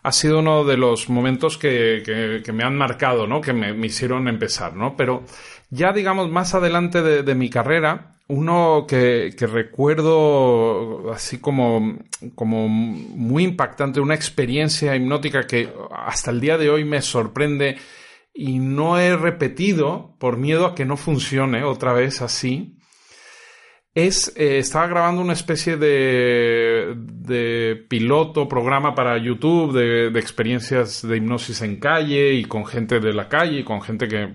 ha sido uno de los momentos que, que- me han marcado, ¿no? Que me, hicieron empezar, ¿no? Pero ya, digamos, más adelante de, de mi carrera, uno que, que recuerdo así como, como muy impactante, una experiencia hipnótica que hasta el día de hoy me sorprende y no he repetido por miedo a que no funcione otra vez así. Es, eh, estaba grabando una especie de, de piloto, programa para YouTube de, experiencias de hipnosis en calle y con gente de la calle y con gente que,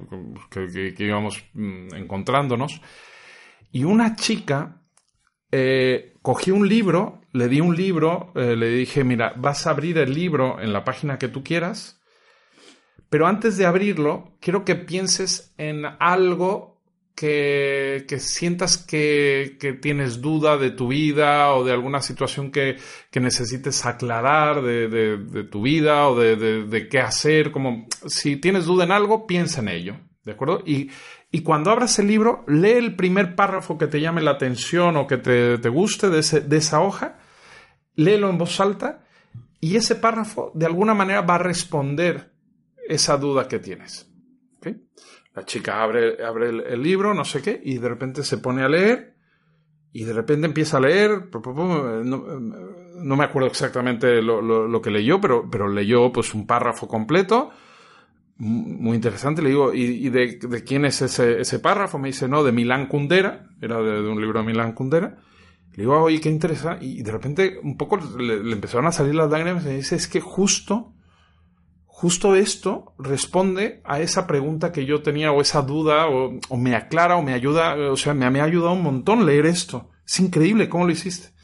que, íbamos mm, encontrándonos. Y una chica eh, cogí un libro, le di un libro, eh, le dije, mira, vas a abrir el libro en la página que tú quieras, pero antes de abrirlo, quiero que pienses en algo que, sientas que, tienes duda de tu vida o de alguna situación que, necesites aclarar de, tu vida o de, qué hacer, como si tienes duda en algo, piensa en ello, ¿de acuerdo? Y, cuando abras el libro, lee el primer párrafo que te llame la atención o que te, guste de, de esa hoja, léelo en voz alta y ese párrafo de alguna manera va a responder esa duda que tienes. La chica abre, abre el, libro, no sé qué, y de repente se pone a leer, y de repente empieza a leer, no, me acuerdo exactamente lo, que leyó, pero, pero leyó pues un párrafo completo, muy interesante, le digo, ¿y, de, quién es ese, ese, párrafo? Me dice, no, de Milán Kundera, era de, un libro de Milán Kundera. Le digo, oye, qué interesante. Y de repente un poco le, le, empezaron a salir las lágrimas y me dice, es que justo justo esto responde a esa pregunta que yo tenía o esa duda o, me aclara o me ayuda, o sea, me, ha ayudado un montón leer esto. Es increíble cómo lo hiciste.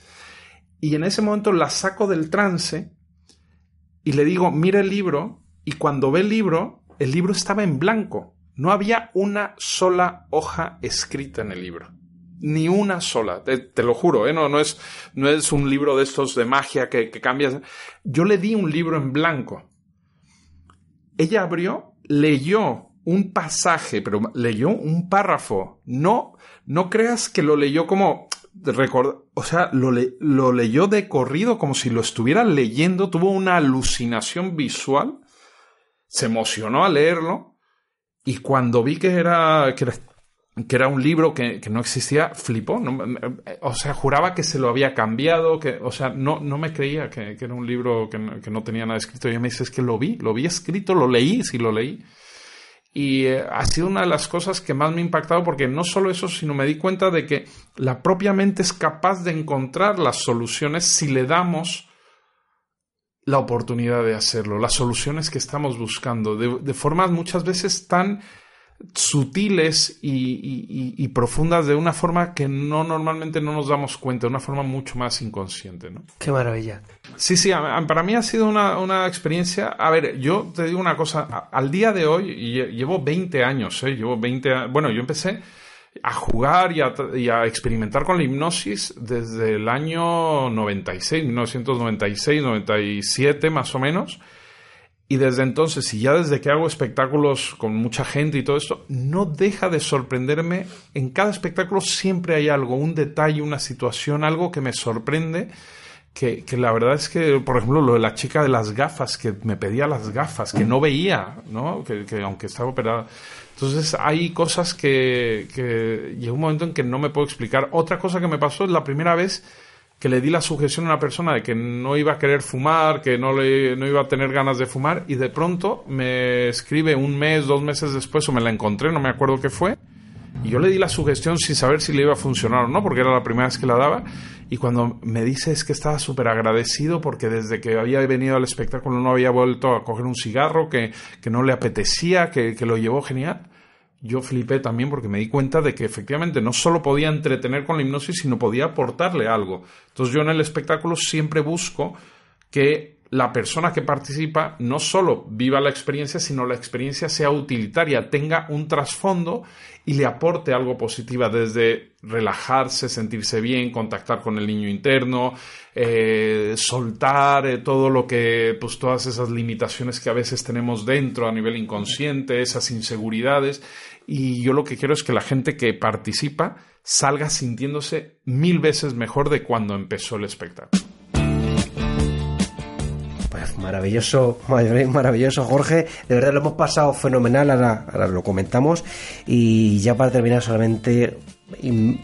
Y en ese momento la saco del trance y le digo, mira el libro y cuando ve el libro, el libro estaba en blanco. No había una sola hoja escrita en el libro. Ni una sola, te, lo juro, ¿eh? no, no, es, no es un libro de estos de magia que, que cambias. Yo le di un libro en blanco ella abrió, leyó un pasaje, pero leyó un párrafo. No, no creas que lo leyó como o sea, lo, lo, leyó de corrido como si lo estuviera leyendo, tuvo una alucinación visual, se emocionó al leerlo. Y cuando vi que era, que que era un libro que, no existía, flipó. o sea, juraba que se lo había cambiado, que, o sea, no, no me creía que, era un libro que no, tenía nada escrito. Y me dice, es que lo vi, lo vi escrito, lo leí, sí lo leí. Y eh, ha sido una de las cosas que más me ha impactado porque no solo eso, sino me di cuenta de que la propia mente es capaz de encontrar las soluciones si le damos la oportunidad de hacerlo, las soluciones que estamos buscando, de, de formas muchas veces tan sutiles y, profundas de una forma que no normalmente no nos damos cuenta, de una forma mucho más inconsciente. ¿no? Qué maravilla. Sí, sí, para mí ha sido una, experiencia. A ver, yo te digo una cosa, al día de hoy, llevo 20 años, ¿eh? llevo 20 bueno, yo empecé a jugar y a, y a, experimentar con la hipnosis desde el año 96, 1996, 97 más o menos. Y desde entonces, y ya desde que hago espectáculos con mucha gente y todo esto, no deja de sorprenderme. En cada espectáculo siempre hay algo, un detalle, una situación, algo que me sorprende. Que, la verdad es que, por ejemplo, lo de la chica de las gafas, que me pedía las gafas, que no veía, ¿no? Que, aunque estaba operada. Entonces hay cosas que, que llega un momento en que no me puedo explicar. Otra cosa que me pasó es la primera vez que le di la sujeción a una persona de que no iba a querer fumar, que no, le, no iba a tener ganas de fumar, y de pronto me escribe un mes, dos meses después, o me la encontré, no me acuerdo qué fue, y yo le di la sugestión sin saber si le iba a funcionar o no, porque era la primera vez que la daba, y cuando me dice es que estaba súper agradecido porque desde que había venido al espectáculo no había vuelto a coger un cigarro, que, que no le apetecía, que, que lo llevó genial yo flipé también porque me di cuenta de que efectivamente no solo podía entretener con la hipnosis, sino podía aportarle algo. Entonces yo en el espectáculo siempre busco que la persona que participa no solo viva la experiencia, sino la experiencia sea utilitaria, tenga un trasfondo y le aporte algo positivo, desde relajarse, sentirse bien, contactar con el niño interno, eh, soltar eh, todo lo que, pues todas esas limitaciones que a veces tenemos dentro a nivel inconsciente, esas inseguridades. Y yo lo que quiero es que la gente que participa salga sintiéndose mil veces mejor de cuando empezó el espectáculo. Maravilloso, maravilloso Jorge, de verdad lo hemos pasado fenomenal, ahora, lo comentamos. Y ya para terminar solamente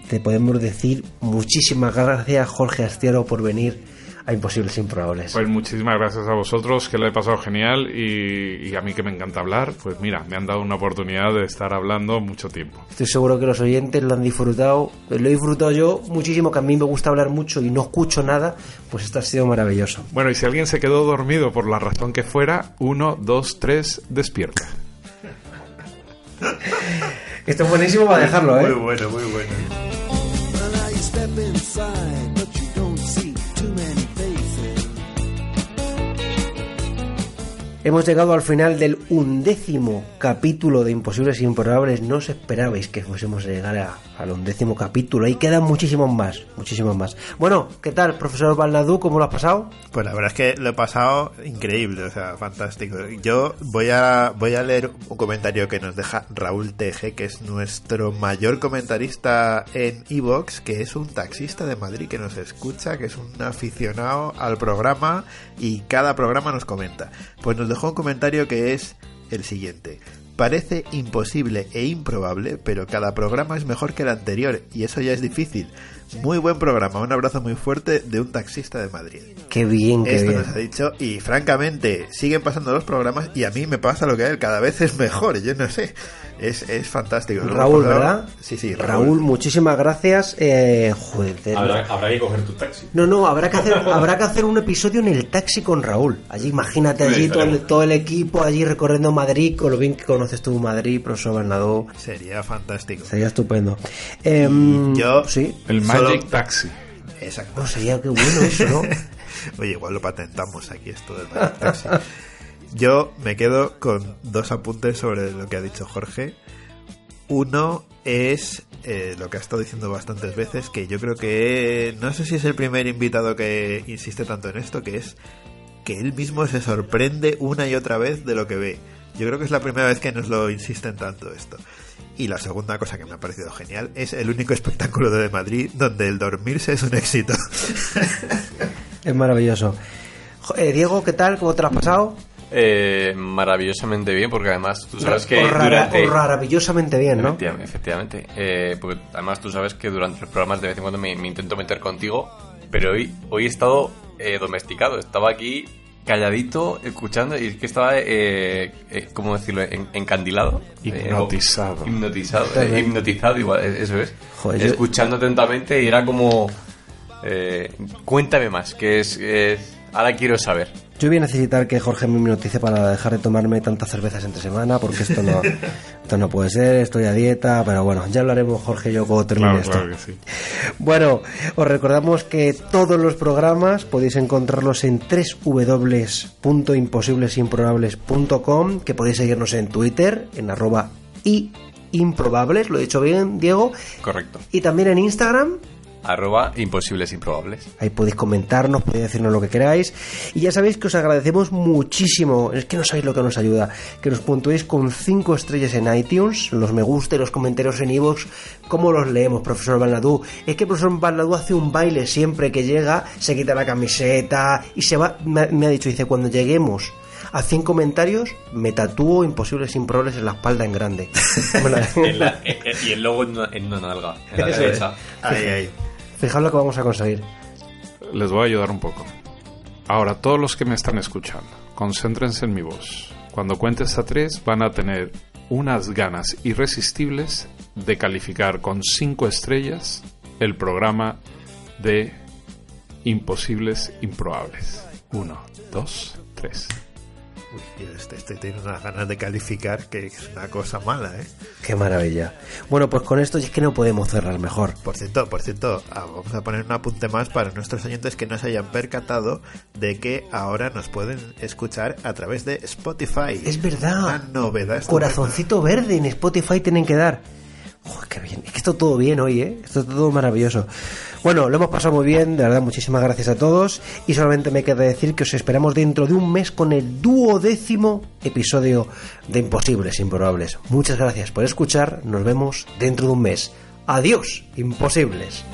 te podemos decir muchísimas gracias Jorge Astiero por venir a Imposibles Improbables. Pues muchísimas gracias a vosotros, que lo he pasado genial y, a mí que me encanta hablar, pues mira, me han dado una oportunidad de estar hablando mucho tiempo. Estoy seguro que los oyentes lo han disfrutado, lo he disfrutado yo muchísimo, que a mí me gusta hablar mucho y no escucho nada, pues esto ha sido maravilloso. Bueno, y si alguien se quedó dormido por la razón que fuera, uno, dos, tres, despierta. Esto es buenísimo para dejarlo, ¿eh? Muy bueno, muy bueno. Hemos llegado al final del undécimo capítulo de Imposibles e Improbables. No os esperabais que fuésemos a llegar a, al undécimo capítulo. Ahí quedan muchísimos más, muchísimos más. Bueno, ¿qué tal, profesor Balnadú? ¿Cómo lo has pasado? Pues la verdad es que lo he pasado increíble, o sea, fantástico. Yo voy a, voy a leer un comentario que nos deja Raúl Teje, que es nuestro mayor comentarista en Evox, que es un taxista de Madrid que nos escucha, que es un aficionado al programa y cada programa nos comenta. Pues nos dejó un comentario que es el siguiente. Parece imposible e improbable, pero cada programa es mejor que el anterior y eso ya es difícil. Muy buen programa, un abrazo muy fuerte de un taxista de Madrid. Qué bien, qué Esto nos ha dicho y francamente siguen pasando los programas y a mí me pasa lo que a él, cada vez es mejor, yo no sé. Es, es fantástico. Raúl, ¿verdad? Sí, sí. Raúl, muchísimas gracias. Eh, habrá, que coger tu taxi. No, no, habrá que hacer, habrá que hacer un episodio en el taxi con Raúl. Allí, imagínate allí todo el, todo el, equipo allí recorriendo Madrid, con lo bien que conoces tú Madrid, profesor Bernardo. Sería fantástico. Sería estupendo. Em, yo, sí. El Magic Taxi. Exacto. No, sería qué bueno eso, ¿no? <laughs> Oye, igual lo patentamos aquí esto del Magic Taxi. <laughs> Yo me quedo con dos apuntes sobre lo que ha dicho Jorge. Uno es eh, lo que ha estado diciendo bastantes veces, que yo creo que no sé si es el primer invitado que insiste tanto en esto, que es que él mismo se sorprende una y otra vez de lo que ve. Yo creo que es la primera vez que nos lo insisten tanto esto. Y la segunda cosa que me ha parecido genial es el único espectáculo de Madrid donde el dormirse es un éxito. <laughs> Es maravilloso. Eh, Diego, ¿qué tal? ¿Cómo te lo has pasado? Eh, maravillosamente bien, porque además tú sabes que. durante... maravillosamente bien, ¿no? Efectivamente. Eh, porque además tú sabes que durante los programas de vez en cuando me, intento meter contigo, pero hoy, hoy he estado eh, domesticado. Estaba aquí calladito, escuchando, y es que estaba, ¿cómo decirlo?, encandilado. Hipnotizado. hipnotizado, hipnotizado, igual, eso es. Escuchando atentamente y era como. cuéntame más, que es, Ahora quiero saber. Yo voy a necesitar que Jorge me notice para dejar de tomarme tantas cervezas entre semana, porque esto no, <laughs> esto no puede ser, estoy a dieta, pero bueno, ya hablaremos Jorge y yo cuando termine esto. <laughs> Bueno, os recordamos que todos los programas podéis encontrarlos en www.imposiblesimprobables.com, que podéis seguirnos en Twitter, en arroba y improbables, lo he dicho bien, Diego. Correcto. Y también en Instagram, arroba imposibles improbables. Ahí podéis comentarnos, podéis decirnos lo que queráis. Y ya sabéis que os agradecemos muchísimo, es que no sabéis lo que nos ayuda, que nos puntuéis con 5 estrellas en iTunes, los me gusta y los comentarios en iVoox, ¿cómo los leemos, profesor Balnadú? Es que el profesor Balnadú hace un baile siempre que llega, se quita la camiseta y se va, me ha dicho, dice, cuando lleguemos a 100 comentarios, me tatúo imposibles improbables en la espalda en grande. <laughs> y el logo en una, nalga, en la derecha. Ahí, ahí. Fijaos lo que vamos a conseguir. Les voy a ayudar un poco. Ahora, todos los que me están escuchando, concéntrense en mi voz. Cuando cuentes a tres, van a tener unas ganas irresistibles de calificar con cinco estrellas el programa de Imposibles Improbables. Uno, dos, tres. Uy, este, este, tiene unas ganas de calificar que es una cosa mala, ¿eh? Qué maravilla. Bueno, pues con esto es que no podemos cerrar mejor. Por cierto, por cierto, ah, vamos a poner un apunte más para nuestros oyentes que no se hayan percatado de que ahora nos pueden escuchar a través de Spotify. Es verdad. Una novedad. Corazoncito verde en Spotify tienen que dar. Qué bien. Es que esto todo bien hoy, ¿eh? Esto todo maravilloso. Bueno, lo hemos pasado muy bien, de verdad, muchísimas gracias a todos. Y solamente me queda decir que os esperamos dentro de un mes con el duodécimo episodio de Imposibles Improbables. Muchas gracias por escuchar, nos vemos dentro de un mes. Adiós, Imposibles.